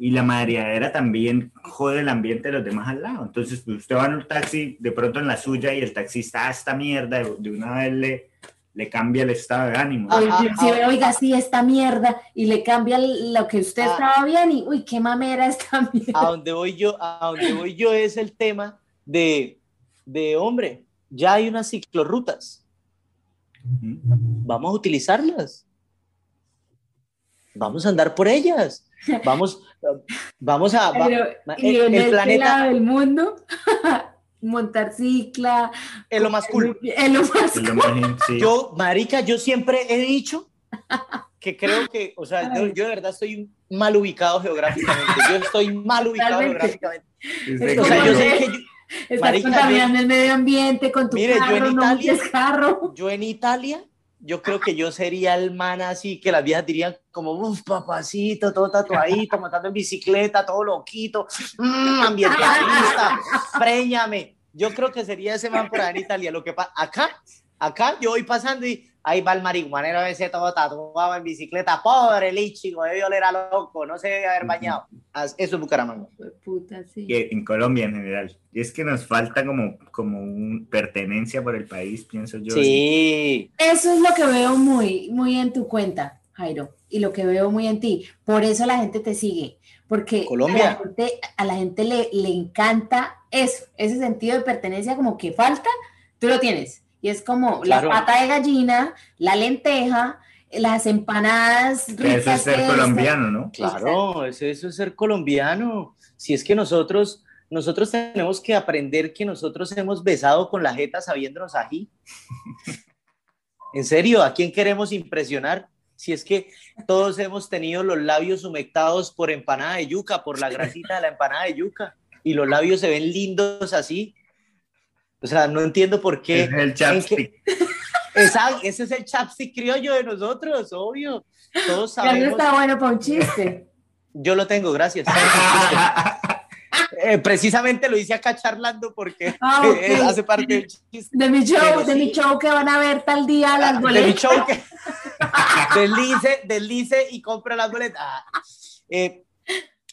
Y la madreadera también jode el ambiente de los demás al lado. Entonces, pues, usted va en un taxi, de pronto en la suya, y el taxista, ah, esta mierda, de una vez le le cambia el estado de ánimo. si oiga, sí, esta mierda, y le cambia lo que usted ah. estaba bien, y uy, qué mamera esta mierda. A donde voy yo, a donde voy yo es el tema de, de hombre, ya hay unas ciclorrutas. Vamos a utilizarlas. Vamos a andar por ellas. Vamos, vamos a. el, el este planeta del mundo montar cicla. Es lo más cool. Es lo más cool. Yo, marica, yo siempre he dicho que creo que, o sea, yo, de verdad estoy mal ubicado geográficamente. Yo estoy mal ubicado geográficamente. o sea, yo sé que yo, Estás contaminando el medio ambiente con tu mire, carro, yo en Italia, carro. Yo en Italia, yo creo que yo sería el man así que las viejas dirían como, uff, papacito, todo tatuadito, montando en bicicleta, todo loquito, mmm, ambientalista, préñame. Yo creo que sería ese man por ahí en Italia. Lo que pasa, acá, acá yo voy pasando y ahí va el marihuanero ese todo tatuado en bicicleta. Pobre lichigo, debe oler a loco, no se debe haber bañado. Eso es Bucaramanga. Puta, sí. en Colombia en general. Y es que nos falta como, como un pertenencia por el país, pienso yo. Sí. Eso es lo que veo muy, muy en tu cuenta, Jairo, y lo que veo muy en ti. Por eso la gente te sigue porque A, la gente, le, le encanta eso, ese sentido de pertenencia como que falta, tú lo tienes. Y es como la pata de gallina, la lenteja, las empanadas Eso es ser colombiano, ¿no? Claro, eso, eso es ser colombiano. Si es que nosotros, nosotros tenemos que aprender que nosotros hemos besado con la jeta sabiéndonos ají. en serio, ¿a quién queremos impresionar? si es que todos hemos tenido los labios humectados por empanada de yuca, por la grasita de la empanada de yuca, y los labios se ven lindos así. O sea, no entiendo por qué. Es el chapstick. ese es el chapstick criollo de nosotros, obvio. Todos sabemos. está bueno para un chiste. Yo lo tengo, gracias. Eh, precisamente lo hice acá charlando porque ah, hace parte del chiste. De mi show, de mi show que van a ver tal día las boletas. De mi show que deslice, deslice y compra las boletas. Ah, eh,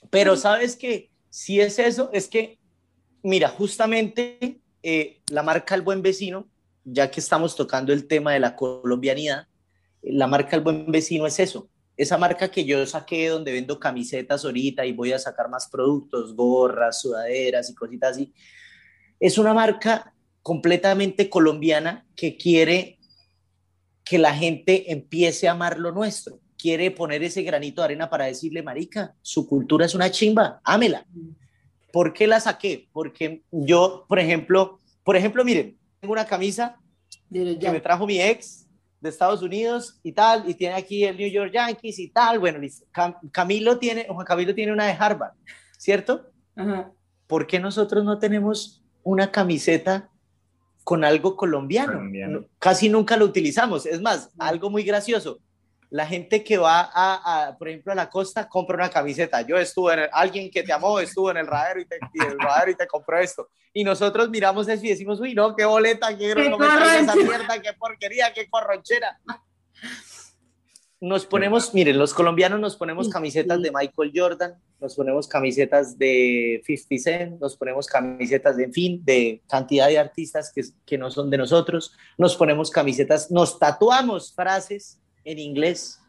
pero sabes que si es eso, es que, mira, justamente eh, la marca El Buen Vecino, ya que estamos tocando el tema de la colombianidad, la marca El Buen Vecino es eso, esa marca que yo saqué donde vendo camisetas ahorita y voy a sacar más productos, gorras, sudaderas y cositas así, es una marca completamente colombiana que quiere que la gente empiece a amar lo nuestro, quiere poner ese granito de arena para decirle, marica, su cultura es una chimba, ámela. ¿Por qué la saqué? Porque yo, por ejemplo, por ejemplo, miren, tengo una camisa que me trajo mi ex de Estados Unidos y tal, y tiene aquí el New York Yankees y tal. Bueno, Camilo tiene, Juan Camilo tiene una de Harvard, ¿cierto? ¿Por qué nosotros no tenemos una camiseta con algo colombiano? Casi nunca lo utilizamos. Es más, algo muy gracioso la gente que va a, por ejemplo, a la costa compra una camiseta. Yo estuve en alguien que te amó estuvo en el radero y te, y te compró esto. Y nosotros miramos eso y decimos, uy, no, qué boleta, qué, qué esa mierda, qué porquería, qué corronchera. Nos ponemos, miren, los colombianos nos ponemos camisetas de Michael Jordan, nos ponemos camisetas de 50 Cent, nos ponemos camisetas de, en fin, de cantidad de artistas que, que no son de nosotros, nos ponemos camisetas, nos tatuamos frases en inglés,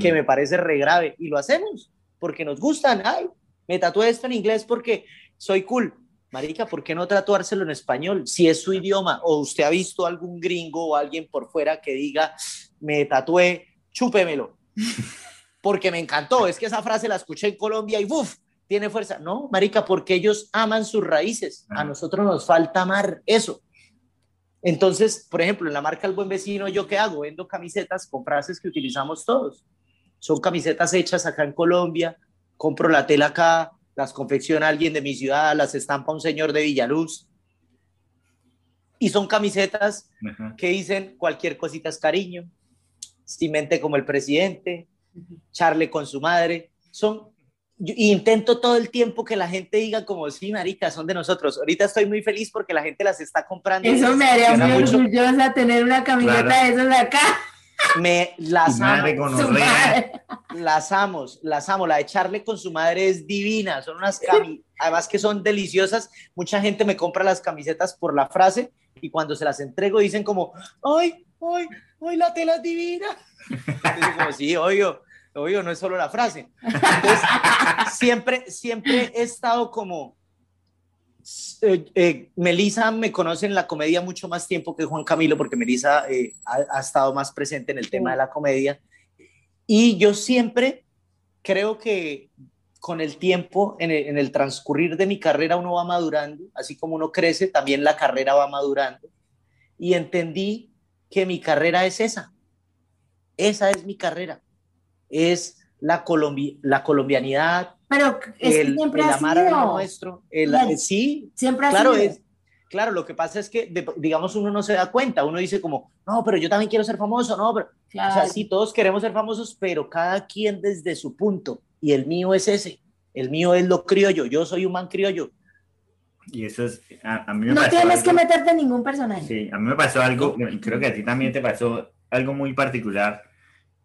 que mm. me parece re grave, y lo hacemos porque nos gustan. Ay, me tatué esto en inglés porque soy cool. Marica, ¿por qué no tatuárselo en español? Si es su idioma, o usted ha visto algún gringo o alguien por fuera que diga, me tatué, chúpemelo. Porque me encantó, es que esa frase la escuché en Colombia y ¡buf! Tiene fuerza. No, Marica, porque ellos aman sus raíces. A nosotros nos falta amar eso. Entonces, por ejemplo, en la marca El Buen Vecino, ¿yo qué hago? Vendo camisetas con frases que utilizamos todos. Son camisetas hechas acá en Colombia, compro la tela acá, las confecciona alguien de mi ciudad, las estampa un señor de Villaluz. Y son camisetas que dicen cualquier cosita es cariño, Cimente como el presidente, Charle con su madre. Son, intento todo el tiempo que la gente diga como, sí, marica, son de nosotros. Ahorita estoy muy feliz porque la gente las está comprando. Eso me haría muy orgullosa tener una camiseta de esos de acá. Me las amo. Las amo, las amo. La de Charle con su madre es divina. Son unas camisetas, además que son deliciosas. Mucha gente me compra las camisetas por la frase y cuando se las entrego dicen como, ay, ay, ay, la tela es divina. Entonces, como, sí, obvio, obvio, no es solo la frase. Entonces, siempre, siempre he estado como, eh, eh, Melissa me conoce en la comedia mucho más tiempo que Juan Camilo, porque Melissa eh, ha, estado más presente en el tema de la comedia. Y yo siempre creo que con el tiempo, en el, en el, transcurrir de mi carrera, uno va madurando, así como uno crece, también la carrera va madurando. Y entendí que mi carrera es esa. Esa es mi carrera. Es la, la colombianidad, pero es el, siempre el amar a nuestro, el, sí, siempre ha claro, sido. Es, claro, lo que pasa es que, digamos, uno no se da cuenta, uno dice como, no, pero yo también quiero ser famoso, no, pero, o sea, sí, todos queremos ser famosos, pero cada quien desde su punto, y el mío es ese, el mío es lo criollo, yo soy un man criollo. Y eso es, a, mí me No tienes que meterte en ningún personaje. Sí, a mí me pasó algo, creo que a ti también te pasó algo muy particular,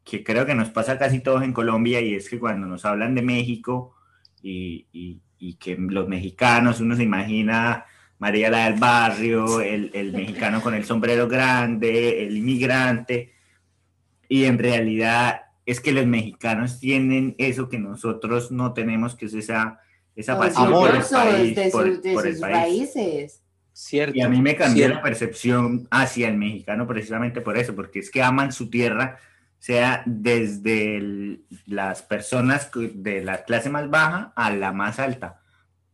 que creo que nos pasa casi todos en Colombia, y es que cuando nos hablan de México, y, que los mexicanos, uno se imagina María la del barrio, el, el mexicano con el sombrero grande, el inmigrante, y en realidad es que los mexicanos tienen eso que nosotros no tenemos, que es esa, esa pasión por el país, de, por, sus países. Cierto, y a mí me cambió la percepción hacia el mexicano precisamente por eso, porque es que aman su tierra sea desde las personas de la clase más baja a la más alta.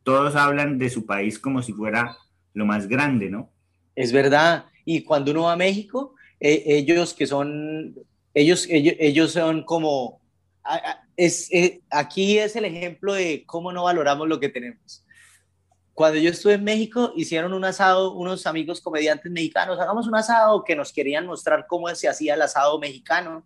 Todos hablan de su país como si fuera lo más grande, ¿no? Es verdad. Y cuando uno va a México, eh, ellos que son, ellos, ellos, son como, es, eh, aquí es el ejemplo de cómo no valoramos lo que tenemos. Cuando yo estuve en México, hicieron un asado, unos amigos comediantes mexicanos, hagamos un asado que nos querían mostrar cómo se hacía el asado mexicano.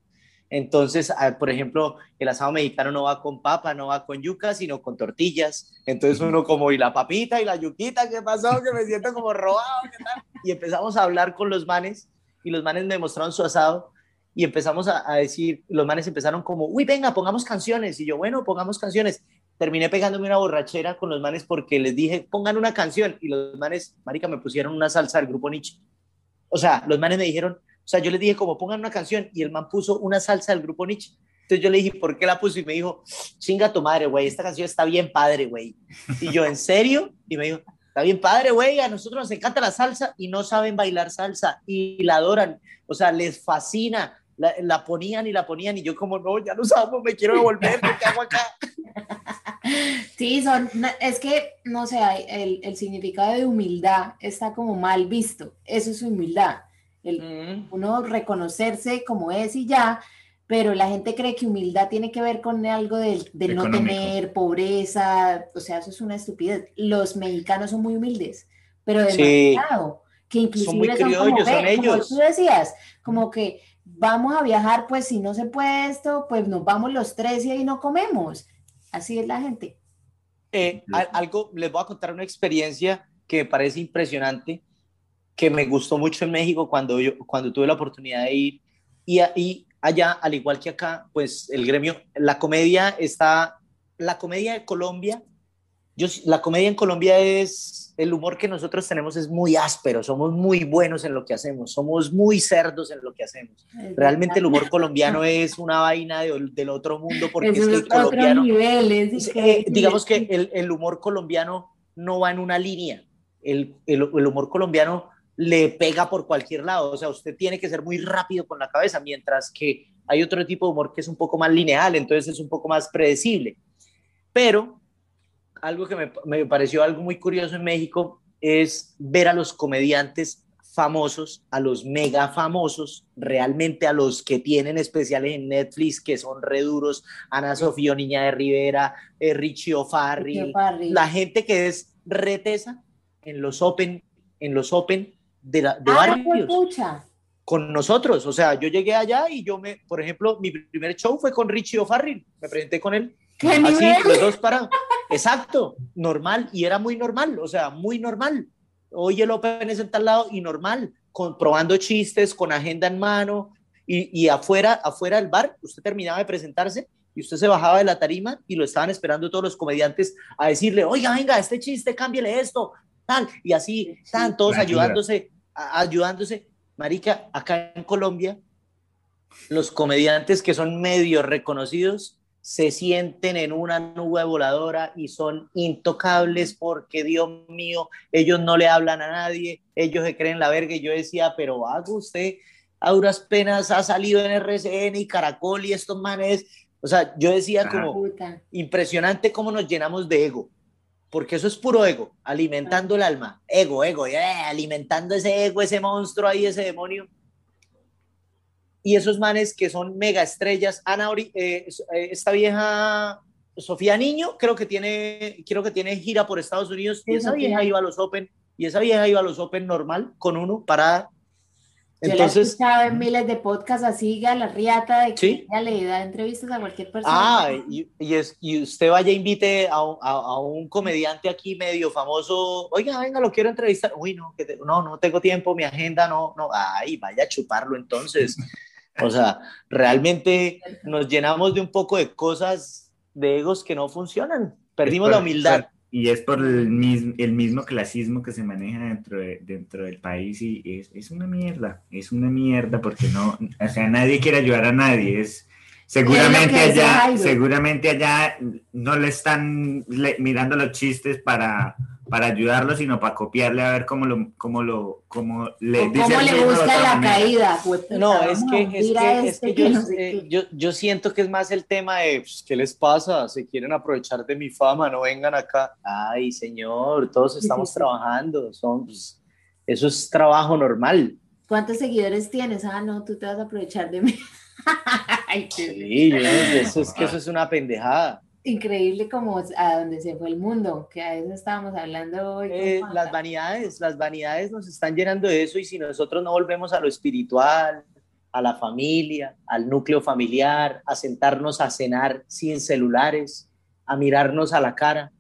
Entonces, ah, por ejemplo, el asado mexicano no va con papa, no va con yuca, sino con tortillas. Entonces uno como, ¿y la papita y la yuquita? ¿Qué pasó? Que me siento como robado. ¿qué tal? Y empezamos a hablar con los manes y los manes me mostraron su asado y empezamos a, decir, los manes empezaron como, uy, venga, pongamos canciones. Y yo, bueno, pongamos canciones. Terminé pegándome una borrachera con los manes porque les dije, pongan una canción. Y los manes, marica, me pusieron una salsa del grupo Nietzsche. O sea, los manes me dijeron, o sea, yo le dije, como pongan una canción, y el man puso una salsa del grupo Nietzsche. Entonces yo le dije, ¿por qué la puso? Y me dijo, chinga tu madre, güey, esta canción está bien padre, güey. Y yo, ¿en serio? Y me dijo, está bien padre, güey, a nosotros nos encanta la salsa y no saben bailar salsa y la adoran. O sea, les fascina. La, ponían y la ponían y yo como, no, ya no sabemos, me quiero devolver, ¿qué hago acá? Sí, son, es que, no sé, el, el significado de humildad está como mal visto. Eso es humildad el, uno reconocerse como es y ya, pero la gente cree que humildad tiene que ver con algo de, no tener pobreza, o sea, eso es una estupidez. Los mexicanos son muy humildes, pero demasiado, que inclusive son muy criollos, son, ellos. tú decías, como que vamos a viajar, pues si no se puede esto, pues nos vamos los tres y ahí no comemos. Así es la gente. Eh, algo, les voy a contar una experiencia que me parece impresionante que me gustó mucho en México cuando, yo, cuando tuve la oportunidad de ir. Y, y allá, al igual que acá, pues el gremio, la comedia está, la comedia de Colombia, yo, la comedia en Colombia es, el humor que nosotros tenemos es muy áspero, somos muy buenos en lo que hacemos, somos muy cerdos en lo que hacemos. Realmente el humor colombiano es una vaina del otro mundo porque es, que el colombiano, eh, digamos que el, el, humor colombiano no va en una línea, el, el, el humor colombiano le pega por cualquier lado. O sea, usted tiene que ser muy rápido con la cabeza, mientras que hay otro tipo de humor que es un poco más lineal, entonces es un poco más predecible. Pero algo que me, pareció algo muy curioso en México es ver a los comediantes famosos, a los mega famosos, realmente a los que tienen especiales en Netflix, que son reduros, Ana Sofía Niña de Rivera, eh, Richie O'Farrill, la gente que es retesa en los Open, en los Open de, la, de ah, barrios. con nosotros. O sea, yo llegué allá y yo me, por ejemplo, mi primer show fue con Richie O'Farrill, me presenté con él. Así, los dos para. Exacto, normal, y era muy normal, o sea, muy normal. Hoy el Open es en tal lado y normal, con, probando chistes, con agenda en mano, y, y afuera, afuera del bar, usted terminaba de presentarse y usted se bajaba de la tarima y lo estaban esperando todos los comediantes a decirle, oiga, venga, este chiste, cámbiale esto, tal, y así, están todos ayudándose, ayudándose. Marica, acá en Colombia, los comediantes que son medio reconocidos se sienten en una nube voladora y son intocables porque, Dios mío, ellos no le hablan a nadie, ellos se creen la verga. Y yo decía, pero hago usted a duras penas ha salido en RCN y Caracol y estos manes. O sea, yo decía como impresionante cómo nos llenamos de ego, porque eso es puro ego, alimentando el alma, ego, ego, eh, alimentando ese ego, ese monstruo ahí, ese demonio y esos manes que son mega estrellas. Ana, eh, eh, esta vieja Sofía Niño, creo que tiene, creo que tiene gira por Estados Unidos y esa vieja iba a los Open y esa vieja iba a los Open normal con uno parada. Entonces, Yo la he en miles de podcasts así, a la riata de que ella le da entrevistas a cualquier persona. Ah, y, y, es, y usted vaya invite a, a, a, un comediante aquí medio famoso, oiga, venga, lo quiero entrevistar. Uy, no, que no, no tengo tiempo, mi agenda no, no, ay, vaya a chuparlo entonces. O sea, realmente nos llenamos de un poco de cosas, de egos que no funcionan. Perdimos la humildad. Y es por el mismo, el mismo clasismo que se maneja dentro, dentro del país y es, es, una mierda, es una mierda porque no, o sea, nadie quiere ayudar a nadie, es seguramente allá, seguramente allá no le están mirando los chistes para para ayudarlo, sino para copiarle a ver cómo lo, cómo lo, cómo le dice ¿Cómo le busca la caída? Pues, no, es que, es que, es que este yo, yo, siento que es más el tema de, pues, ¿qué les pasa? Se quieren aprovechar de mi fama, no vengan acá. Ay, señor, todos estamos trabajando, son, pues, eso es trabajo normal. ¿Cuántos seguidores tienes? Ah, no, tú te vas a aprovechar de mí. sí, eso es que eso es una pendejada. Increíble como a donde se fue el mundo, que a eso estábamos hablando hoy. Eh, las vanidades, las vanidades nos están llenando de eso y si nosotros no volvemos a lo espiritual, a la familia, al núcleo familiar, a sentarnos a cenar sin celulares, a mirarnos a la cara,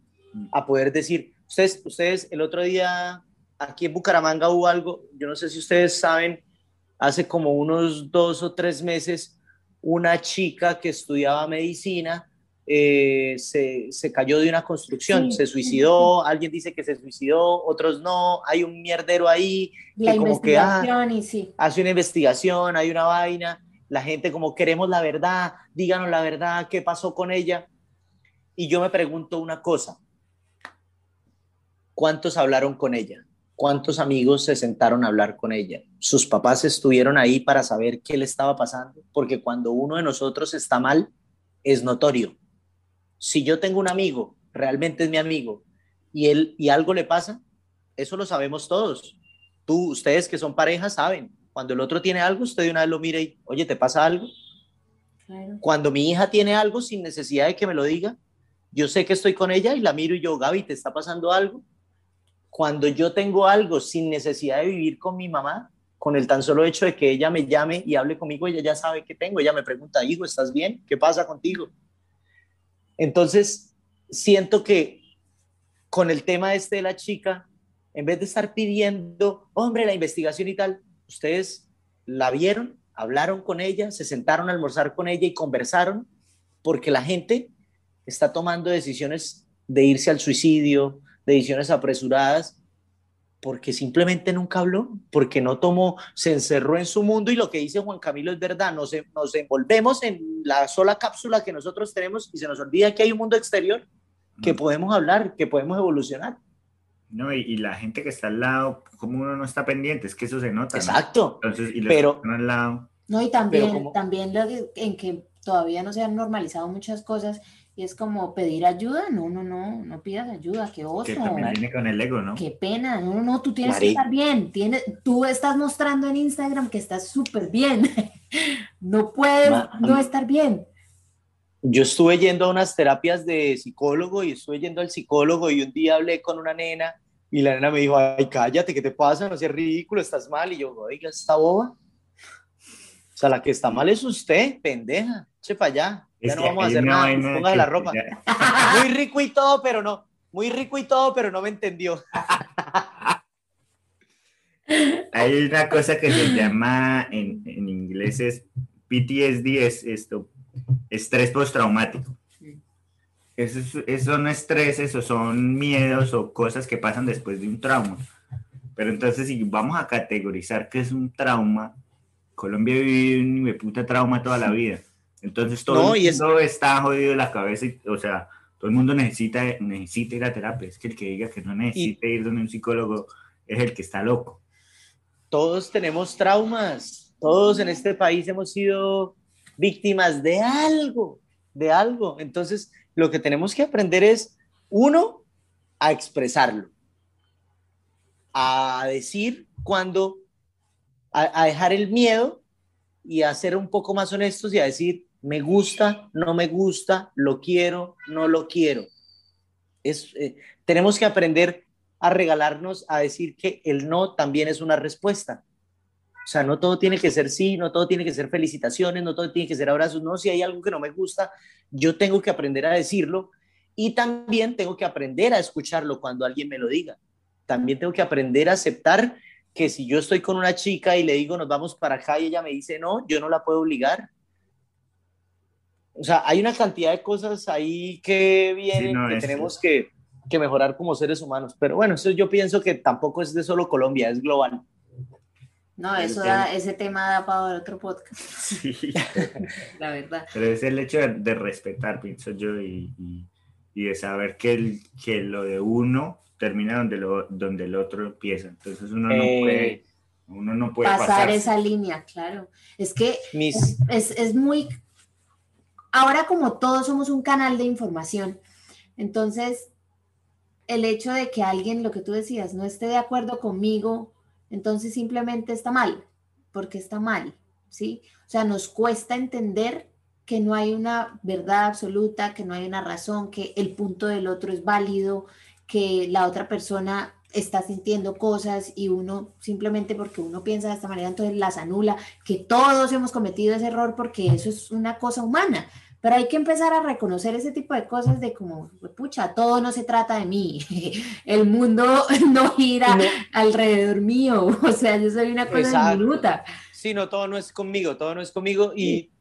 a poder decir, ustedes, ustedes el otro día aquí en Bucaramanga hubo algo, yo no sé si ustedes saben, hace como unos dos o tres meses, una chica que estudiaba medicina, eh, se, se, cayó de una construcción, se suicidó, alguien dice que se suicidó, otros no, hay un mierdero ahí, la que como que ah, y sí. hace una investigación, hay una vaina, la gente como queremos la verdad, díganos la verdad, qué pasó con ella. Y yo me pregunto una cosa, ¿cuántos hablaron con ella? ¿Cuántos amigos se sentaron a hablar con ella? ¿Sus papás estuvieron ahí para saber qué le estaba pasando? Porque cuando uno de nosotros está mal, es notorio si yo tengo un amigo, realmente es mi amigo, y él y algo le pasa, eso lo sabemos todos. Tú, ustedes que son parejas saben, cuando el otro tiene algo, usted de una vez lo mira y, oye, ¿te pasa algo? Cuando mi hija tiene algo sin necesidad de que me lo diga, yo sé que estoy con ella y la miro y yo, Gaby, ¿te está pasando algo? Cuando yo tengo algo sin necesidad de vivir con mi mamá, con el tan solo hecho de que ella me llame y hable conmigo, ella ya sabe que tengo, ella me pregunta, hijo, ¿estás bien? ¿Qué pasa contigo? Entonces, siento que con el tema este de la chica, en vez de estar pidiendo, hombre, la investigación y tal, ustedes la vieron, hablaron con ella, se sentaron a almorzar con ella y conversaron, porque la gente está tomando decisiones de irse al suicidio, decisiones apresuradas, porque simplemente nunca habló, porque no tomó, se encerró en su mundo y lo que dice Juan Camilo es verdad, nos, nos envolvemos en la sola cápsula que nosotros tenemos y se nos olvida que hay un mundo exterior que podemos hablar, que podemos evolucionar. No, y, la gente que está al lado, como uno no está pendiente, es que eso se nota. Exacto. Entonces, y pero, al lado. No, y también, también lo en que todavía no se han normalizado muchas cosas y es como pedir ayuda, no, no, no, no pidas ayuda, qué oso. Que también viene con el ego, ¿no? Qué pena, no, no, tú tienes que estar bien, tienes, tú estás mostrando en Instagram que estás súper bien, no puedes no estar bien. Yo estuve yendo a unas terapias de psicólogo y estuve yendo al psicólogo y un día hablé con una nena y la nena me dijo, ay, cállate, ¿qué te pasa? No seas ridículo, estás mal. Y yo, oiga, está boba. O sea, la que está mal es usted, pendeja. Che para allá. Ya no vamos a hacer nada. Póngase la ropa. Muy rico y todo, pero no. Muy rico y todo, pero no me entendió. Hay una cosa que se llama en, en inglés es PTSD, es esto, estrés postraumático. Eso, eso no es estrés, eso son miedos o cosas que pasan después de un trauma. Pero entonces, si vamos a categorizar qué es un trauma, Colombia vive un puta trauma toda la vida. Entonces, todo el mundo está jodido de la cabeza, o sea, todo el mundo necesita, necesita ir a terapia. Es que el que diga que no necesita ir donde un psicólogo es el que está loco. Todos tenemos traumas, todos en este país hemos sido víctimas de algo, de algo. Entonces, lo que tenemos que aprender es, uno, a expresarlo a decir cuando, a, dejar el miedo y a ser un poco más honestos y a decir, me gusta, no me gusta, lo quiero, no lo quiero. Es, eh, tenemos que aprender a regalarnos, a decir que el no también es una respuesta. O sea, no todo tiene que ser sí, no todo tiene que ser felicitaciones, no todo tiene que ser abrazos. No, si hay algo que no me gusta, yo tengo que aprender a decirlo y también tengo que aprender a escucharlo cuando alguien me lo diga también tengo que aprender a aceptar que si yo estoy con una chica y le digo nos vamos para acá y ella me dice no, yo no la puedo obligar. O sea, hay una cantidad de cosas ahí que vienen que tenemos que, que, mejorar como seres humanos. Pero bueno, eso yo pienso que tampoco es de solo Colombia, es global. No, eso da, ese tema da para otro podcast. Sí. La verdad. Pero es el hecho de, respetar, pienso yo, y, y, y, de saber que, el, que lo de uno termina donde, lo, donde el otro empieza. Entonces uno no eh, puede, uno no puede pasar esa línea, claro. Es que es, es muy... Ahora como todos somos un canal de información, entonces el hecho de que alguien, lo que tú decías, no esté de acuerdo conmigo, entonces simplemente está mal, porque está mal, ¿sí? O sea, nos cuesta entender que no hay una verdad absoluta, que no hay una razón, que el punto del otro es válido, que la otra persona está sintiendo cosas y uno simplemente porque uno piensa de esta manera, entonces las anula, que todos hemos cometido ese error porque eso es una cosa humana. Pero hay que empezar a reconocer ese tipo de cosas de como, pucha, todo no se trata de mí, el mundo no gira alrededor mío, o sea, yo soy una cosa diminuta. Sí, no, todo no es conmigo, todo no es conmigo y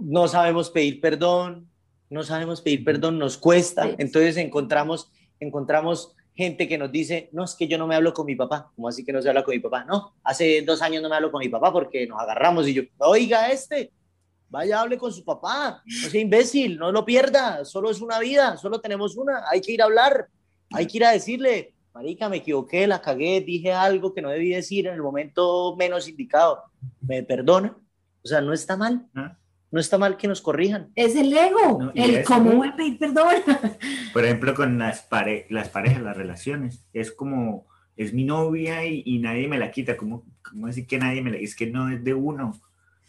no sabemos pedir perdón, no sabemos pedir perdón, nos cuesta, entonces encontramos encontramos gente que nos dice, no, es que yo no me hablo con mi papá. ¿Cómo así que no se habla con mi papá? No, hace dos años no me hablo con mi papá porque nos agarramos y yo, oiga este, vaya, hable con su papá, no sea imbécil, no lo pierda, solo es una vida, solo tenemos una, hay que ir a hablar, hay que ir a decirle, marica, me equivoqué, la cagué, dije algo que no debí decir en el momento menos indicado, me perdona, o sea, no está mal. ¿Ah? no está mal que nos corrijan. Es el ego, el cómo pedir perdón. Por ejemplo, con las, las parejas, las relaciones, es como, es mi novia y, nadie me la quita, ¿cómo, cómo decir que nadie me la Es que no es de uno.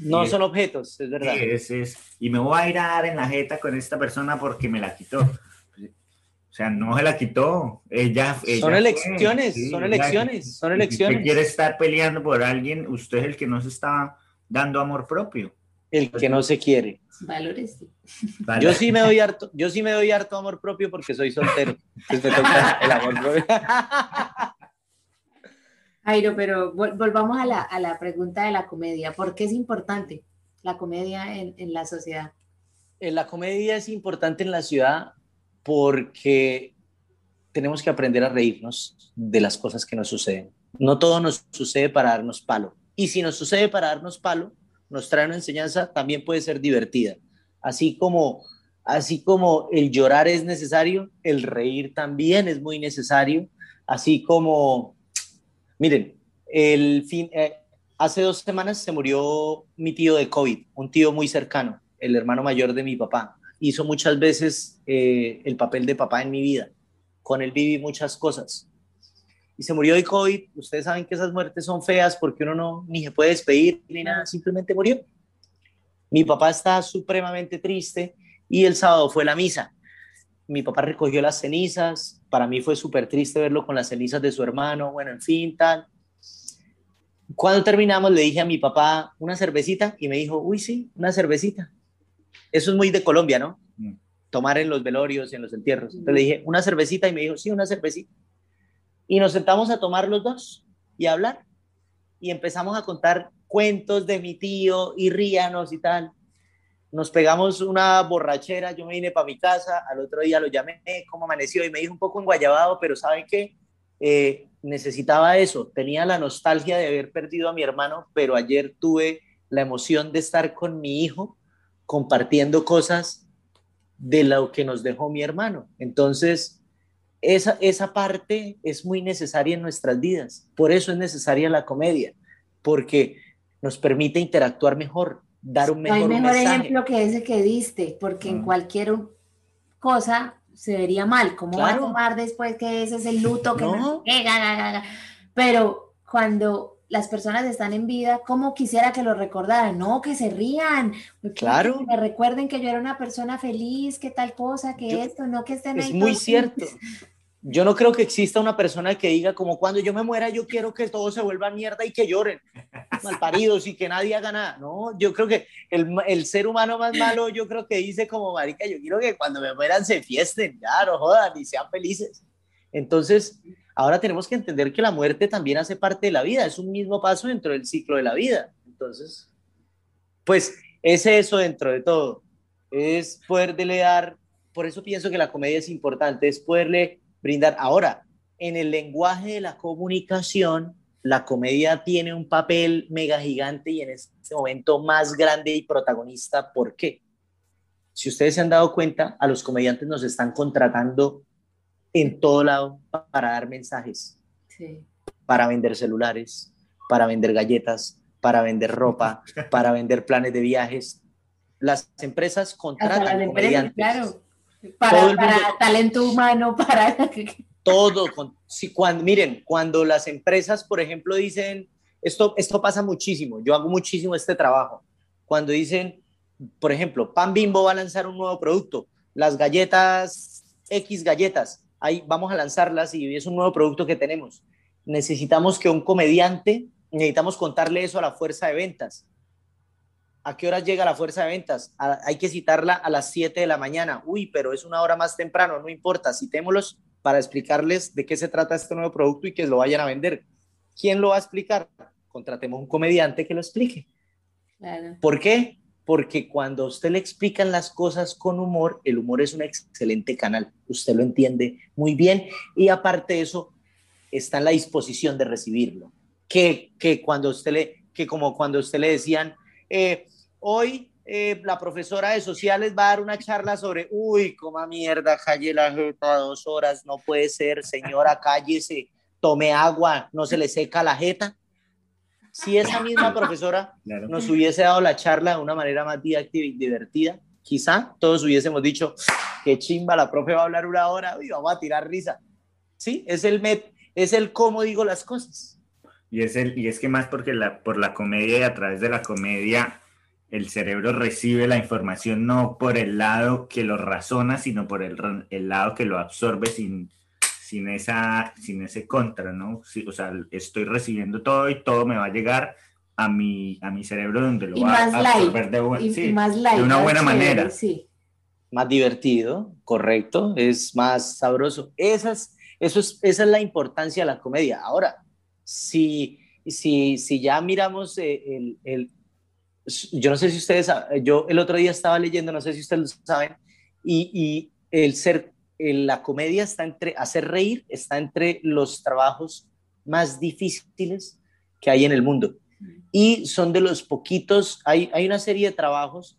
No son objetos, es verdad. Es, es, y me voy a ir a dar en la jeta con esta persona porque me la quitó. O sea, no se la quitó. Ella, son elecciones, son elecciones, son elecciones. Si quiere estar peleando por alguien, usted es el que no se está dando amor propio el que no se quiere. Valores. Yo sí me doy harto, yo sí me doy harto amor propio porque soy soltero. Entonces me toca el amor propio. Jairo, pero volvamos a la, a la, pregunta de la comedia. ¿Por qué es importante la comedia en, en la sociedad? Eh, la comedia es importante en la ciudad porque tenemos que aprender a reírnos de las cosas que nos suceden. No todo nos sucede para darnos palo. Y si nos sucede para darnos palo, nos trae una enseñanza, también puede ser divertida. Así como, así como el llorar es necesario, el reír también es muy necesario. Así como, miren, el fin, eh, hace dos semanas se murió mi tío de COVID, un tío muy cercano, el hermano mayor de mi papá. Hizo muchas veces eh, el papel de papá en mi vida. Con él viví muchas cosas y se murió de COVID. Ustedes saben que esas muertes son feas porque uno no ni se puede despedir ni nada, simplemente murió. Mi papá está supremamente triste y el sábado fue la misa. Mi papá recogió las cenizas, para mí fue súper triste verlo con las cenizas de su hermano, bueno, en fin, tal. cuando terminamos le dije a mi papá una cervecita y me dijo, uy, sí, una cervecita. Eso es muy de Colombia, ¿no? Mm. Tomar en los velorios y en los entierros. Entonces le dije, una cervecita y me dijo, sí, una cervecita. Y nos sentamos a tomar los dos y a hablar. Y empezamos a contar cuentos de mi tío y ríanos y tal. Nos pegamos una borrachera, yo me vine para mi casa, al otro día lo llamé, cómo amaneció, y me dijo un poco enguayabado, pero ¿saben qué? Eh, necesitaba eso, tenía la nostalgia de haber perdido a mi hermano, pero ayer tuve la emoción de estar con mi hijo compartiendo cosas de lo que nos dejó mi hermano. Entonces, esa, esa parte es muy necesaria en nuestras vidas. Por eso es necesaria la comedia, porque nos permite interactuar mejor, dar un mejor, mensaje. Hay mejor ejemplo que ese que diste, porque en cualquier cosa se vería mal. ¿Cómo va a tomar después que ese es el luto? Que no. Pero cuando las personas están en vida, ¿cómo quisiera que lo recordaran? No, que se rían. Claro. Que me recuerden que yo era una persona feliz, que tal cosa, que esto, no que estén ahí. Es muy cierto. Yo no creo que exista una persona que diga como cuando yo me muera yo quiero que todo se vuelva mierda y que lloren, malparidos y que nadie haga nada. No, yo creo que el, el, ser humano más malo yo creo que dice como marica, yo quiero que cuando me mueran se fiesten, ya no jodan y sean felices. Entonces, ahora tenemos que entender que la muerte también hace parte de la vida, es un mismo paso dentro del ciclo de la vida. Entonces, pues es eso dentro de todo, es poder dar, por eso pienso que la comedia es importante, es poderle brindar. Ahora, en el lenguaje de la comunicación, la comedia tiene un papel mega gigante y en este momento más grande y protagonista. ¿Por qué? Si ustedes se han dado cuenta, a los comediantes nos están contratando en todo lado para dar mensajes, para vender celulares, para vender galletas, para vender ropa, para vender planes de viajes. Las empresas contratan comediantes. claro para, talento humano, para... Todo, si cuando, miren, cuando las empresas, por ejemplo, dicen, esto, esto pasa muchísimo, yo hago muchísimo este trabajo, cuando dicen, por ejemplo, Pan Bimbo va a lanzar un nuevo producto, las galletas, X galletas, ahí vamos a lanzarlas y es un nuevo producto que tenemos. Necesitamos que un comediante, necesitamos contarle eso a la fuerza de ventas. ¿A qué horas llega la fuerza de ventas? hay que citarla a las 7 de la mañana. Uy, pero es una hora más temprano, no importa, citémoslos para explicarles de qué se trata este nuevo producto y que lo vayan a vender. ¿Quién lo va a explicar? Contratemos un comediante que lo explique. ¿Por qué? Porque cuando usted le explican las cosas con humor, el humor es un excelente canal. Usted lo entiende muy bien y aparte de eso, está en la disposición de recibirlo. Que, que cuando usted le, que como cuando usted le decían, eh, hoy eh, la profesora de sociales va a dar una charla sobre, uy, coma mierda, calle la jeta dos horas, no puede ser, señora, cállese, tome agua, no se le seca la jeta. Si esa misma profesora nos hubiese dado la charla de una manera más didáctica y divertida, quizá todos hubiésemos dicho, qué chimba, la profe va a hablar una hora y vamos a tirar risa. Sí, es el, met, es el cómo digo las cosas. Y es, el, y es que más porque la, por la comedia y a través de la comedia el cerebro recibe la información no por el lado que lo razona, sino por el, el lado que lo absorbe sin, sin, esa, sin ese contra, ¿no? o sea, estoy recibiendo todo y todo me va a llegar a mi, a mi cerebro donde lo va a absorber de, de, una buena manera. Sí. Más divertido, correcto, es más sabroso. Esas, eso es, esa es la importancia de la comedia. Ahora, si, si, si ya miramos eh, el, el, yo no sé si ustedes, yo el otro día estaba leyendo, no sé si ustedes lo saben, y, y el ser, la comedia está entre, hacer reír está entre los trabajos más difíciles que hay en el mundo. Y son de los poquitos, hay, hay una serie de trabajos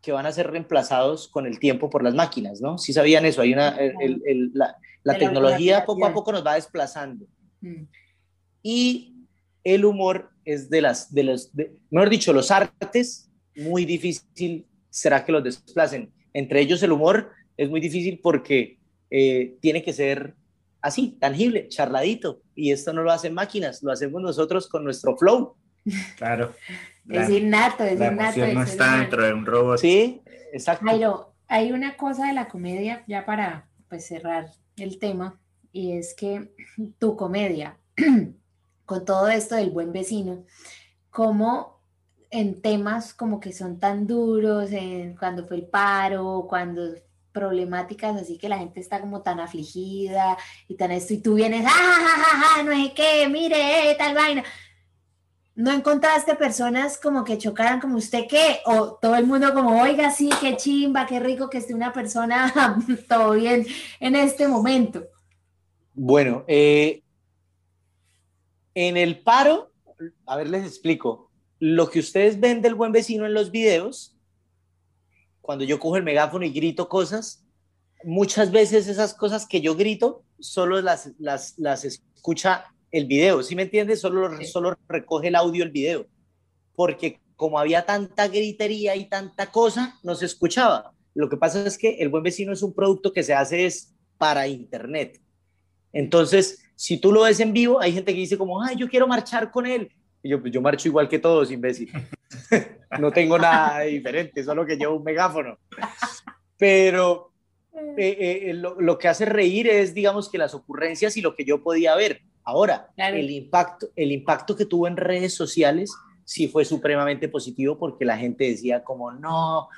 que van a ser reemplazados con el tiempo por las máquinas, ¿no? Si sabían eso, hay una, el, la, la tecnología poco a poco nos va desplazando. Mm y el humor es de las, de los, mejor dicho, los artes, muy difícil será que los desplacen. Entre ellos el humor es muy difícil porque eh, tiene que ser así, tangible, charladito. Y esto no lo hacen máquinas, lo hacemos nosotros con nuestro flow. Claro. es innato, es la innato. no está dentro de un robot. Sí, exacto. Jairo, hay una cosa de la comedia, ya para pues, cerrar el tema, y es que tu comedia con todo esto del buen vecino, cómo en temas como que son tan duros, en cuando fue el paro, cuando problemáticas así que la gente está como tan afligida y tan esto, y tú vienes, ¡ah, no sé qué! Mire, tal vaina. ¿No encontraste personas como que chocaran como usted qué? O todo el mundo como, oiga, sí, qué chimba, qué rico que esté una persona todo bien en este momento. Bueno, eh, en el paro, a ver, les explico. Lo que ustedes ven del buen vecino en los videos, cuando yo cojo el megáfono y grito cosas, muchas veces esas cosas que yo grito solo las, las, las escucha el video, ¿sí me entiendes? Solo, solo recoge el audio el video, porque como había tanta gritería y tanta cosa, no se escuchaba. Lo que pasa es que el buen vecino es un producto que se hace es para internet. Entonces, si tú lo ves en vivo, hay gente que dice como, ay, yo quiero marchar con él. Y yo, pues yo marcho igual que todos, imbécil. no tengo nada diferente, solo que llevo un megáfono. Pero eh, eh, eh, lo, lo, que hace reír es, digamos, que las ocurrencias y lo que yo podía ver. Ahora, el, impacto, el impacto que tuvo en redes sociales sí fue supremamente positivo porque la gente decía como, no,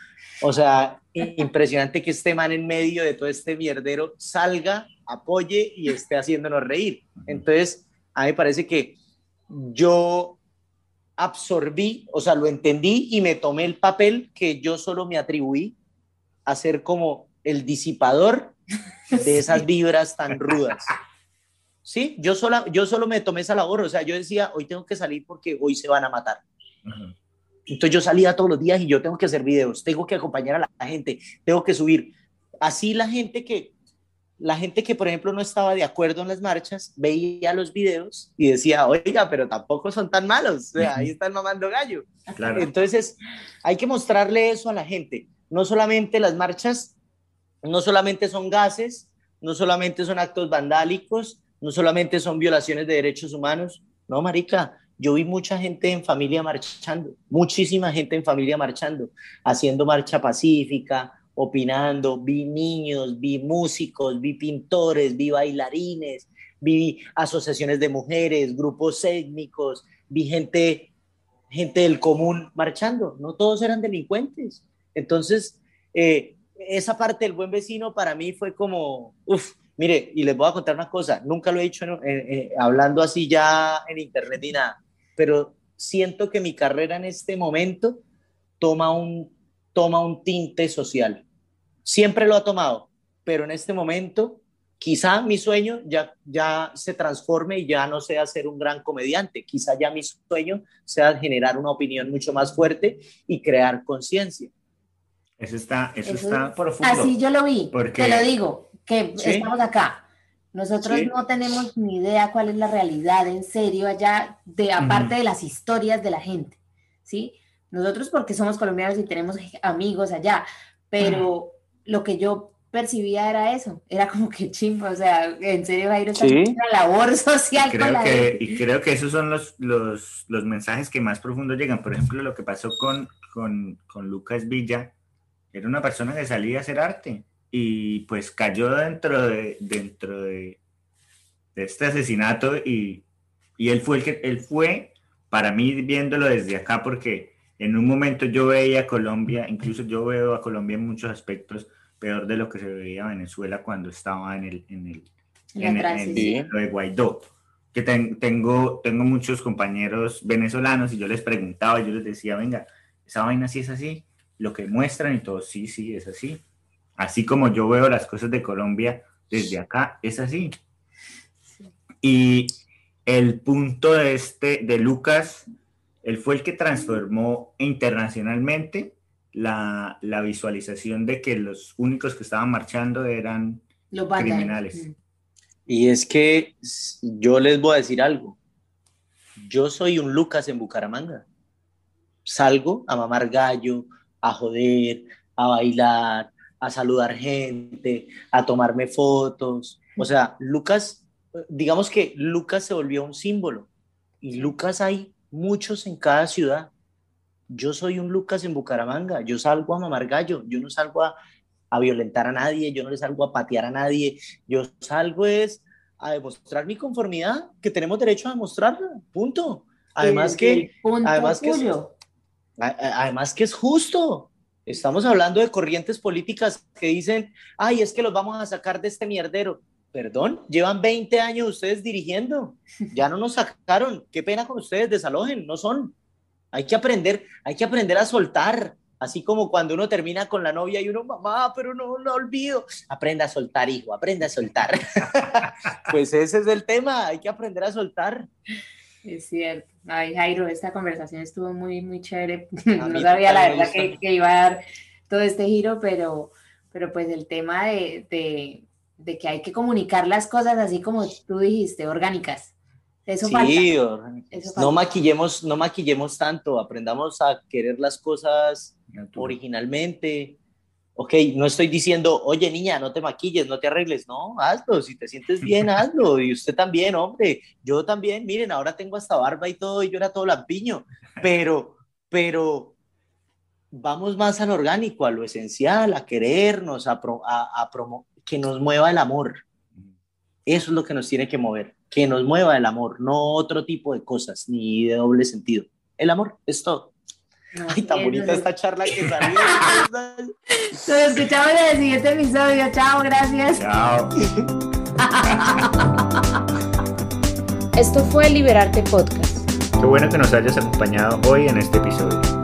o sea, impresionante que este man en medio de todo este mierdero salga, apoye y esté haciéndonos reír. Entonces, a mí me parece que yo absorbí, o sea, lo entendí y me tomé el papel que yo solo me atribuí a ser como el disipador de esas vibras tan rudas. Sí, yo, sola, yo solo me tomé esa labor, o sea, yo decía, hoy tengo que salir porque hoy se van a matar. Entonces yo salía todos los días y yo tengo que hacer videos, tengo que acompañar a la gente, tengo que subir. Así la gente que, la gente que por ejemplo no estaba de acuerdo en las marchas, veía los videos y decía, oiga, pero tampoco son tan malos, o sea, ahí están mamando gallo. Claro. Entonces hay que mostrarle eso a la gente. No solamente las marchas, no solamente son gases, no solamente son actos vandálicos, no solamente son violaciones de derechos humanos, no, marica, yo vi mucha gente en familia marchando, muchísima gente en familia marchando, haciendo marcha pacífica, opinando, vi niños, vi músicos, vi pintores, vi bailarines, vi asociaciones de mujeres, grupos étnicos, vi gente, gente del común marchando, no todos eran delincuentes. Entonces, eh, esa parte del buen vecino para mí fue como, uff, Mire, y les voy a contar una cosa, nunca lo he dicho hablando así ya en internet ni nada, pero siento que mi carrera en este momento toma un, toma un tinte social. Siempre lo ha tomado, pero en este momento quizá mi sueño ya, ya se transforme y ya no sea ser un gran comediante, quizá ya mi sueño sea generar una opinión mucho más fuerte y crear conciencia. Eso está, eso, está profundo. Así yo lo vi, porque... te lo digo, que estamos acá. Nosotros no tenemos ni idea cuál es la realidad en serio allá, de aparte de las historias de la gente, ¿sí? Nosotros porque somos colombianos y tenemos amigos allá, pero lo que yo percibía era eso, era como que chimbo, o sea, en serio Jairo está una labor social. Y creo, que, y creo que esos son los, los, los, mensajes que más profundo llegan. Por ejemplo, lo que pasó con, con, con Lucas Villa, era una persona que salía a hacer arte y pues cayó dentro de, dentro de, este asesinato y, y, él fue el que, él fue, para mí viéndolo desde acá, porque en un momento yo veía a Colombia, incluso yo veo a Colombia en muchos aspectos peor de lo que se veía a Venezuela cuando estaba en el, en el, en, el, de Guaidó. Que tengo, tengo muchos compañeros venezolanos y yo les preguntaba, yo les decía, venga, esa vaina sí es así, lo que muestran y todo, sí, sí, es así Así como yo veo las cosas de Colombia desde acá, es así. Y el punto de este, de Lucas, él fue el que transformó internacionalmente la, visualización de que los únicos que estaban marchando eran los criminales. Y es que yo les voy a decir algo. Yo soy un Lucas en Bucaramanga. Salgo a mamar gallo, a joder, a bailar, a saludar gente, a tomarme fotos. O sea, Lucas, digamos que Lucas se volvió un símbolo y Lucas hay muchos en cada ciudad. Yo soy un Lucas en Bucaramanga, yo salgo a mamar gallo, yo no salgo a, a violentar a nadie, yo no le salgo a patear a nadie, yo salgo es a demostrar mi conformidad, que tenemos derecho a demostrarla, punto. Además que, además que, es, además que es justo. Estamos hablando de corrientes políticas que dicen, ay, es que los vamos a sacar de este mierdero. Perdón, llevan 20 años ustedes dirigiendo, ya no nos sacaron. Qué pena con ustedes, desalojen, no son. Hay que aprender, hay que aprender a soltar, Así como cuando uno termina con la novia y uno, mamá, pero no lo olvido. Aprenda a soltar, hijo, aprenda a soltar. pues ese es el tema, hay que aprender a soltar. Es cierto. Ay, Jairo, esta conversación estuvo muy, muy chévere. no sabía la verdad que, iba a dar todo este giro, pero, pero pues el tema de, de, de que hay que comunicar las cosas así como tú dijiste, orgánicas. Eso sí, no maquillemos, no maquillemos tanto, aprendamos a querer las cosas originalmente. Ok, no estoy diciendo, oye niña, no te maquilles, no te arregles, no, hazlo, si te sientes bien, hazlo, y usted también, hombre, yo también, miren, ahora tengo hasta barba y todo, y yo era todo lampiño, pero, pero vamos más al orgánico, a lo esencial, a querernos, a, a, a que nos mueva el amor. Eso es lo que nos tiene que mover que nos mueva el amor, no otro tipo de cosas, ni de doble sentido. El amor es todo. Ay, tan bonita esta charla que salió. Nos escuchamos en el siguiente episodio. Chao, gracias. Chao. Esto fue Liberarte Podcast. Qué bueno que nos hayas acompañado hoy en este episodio.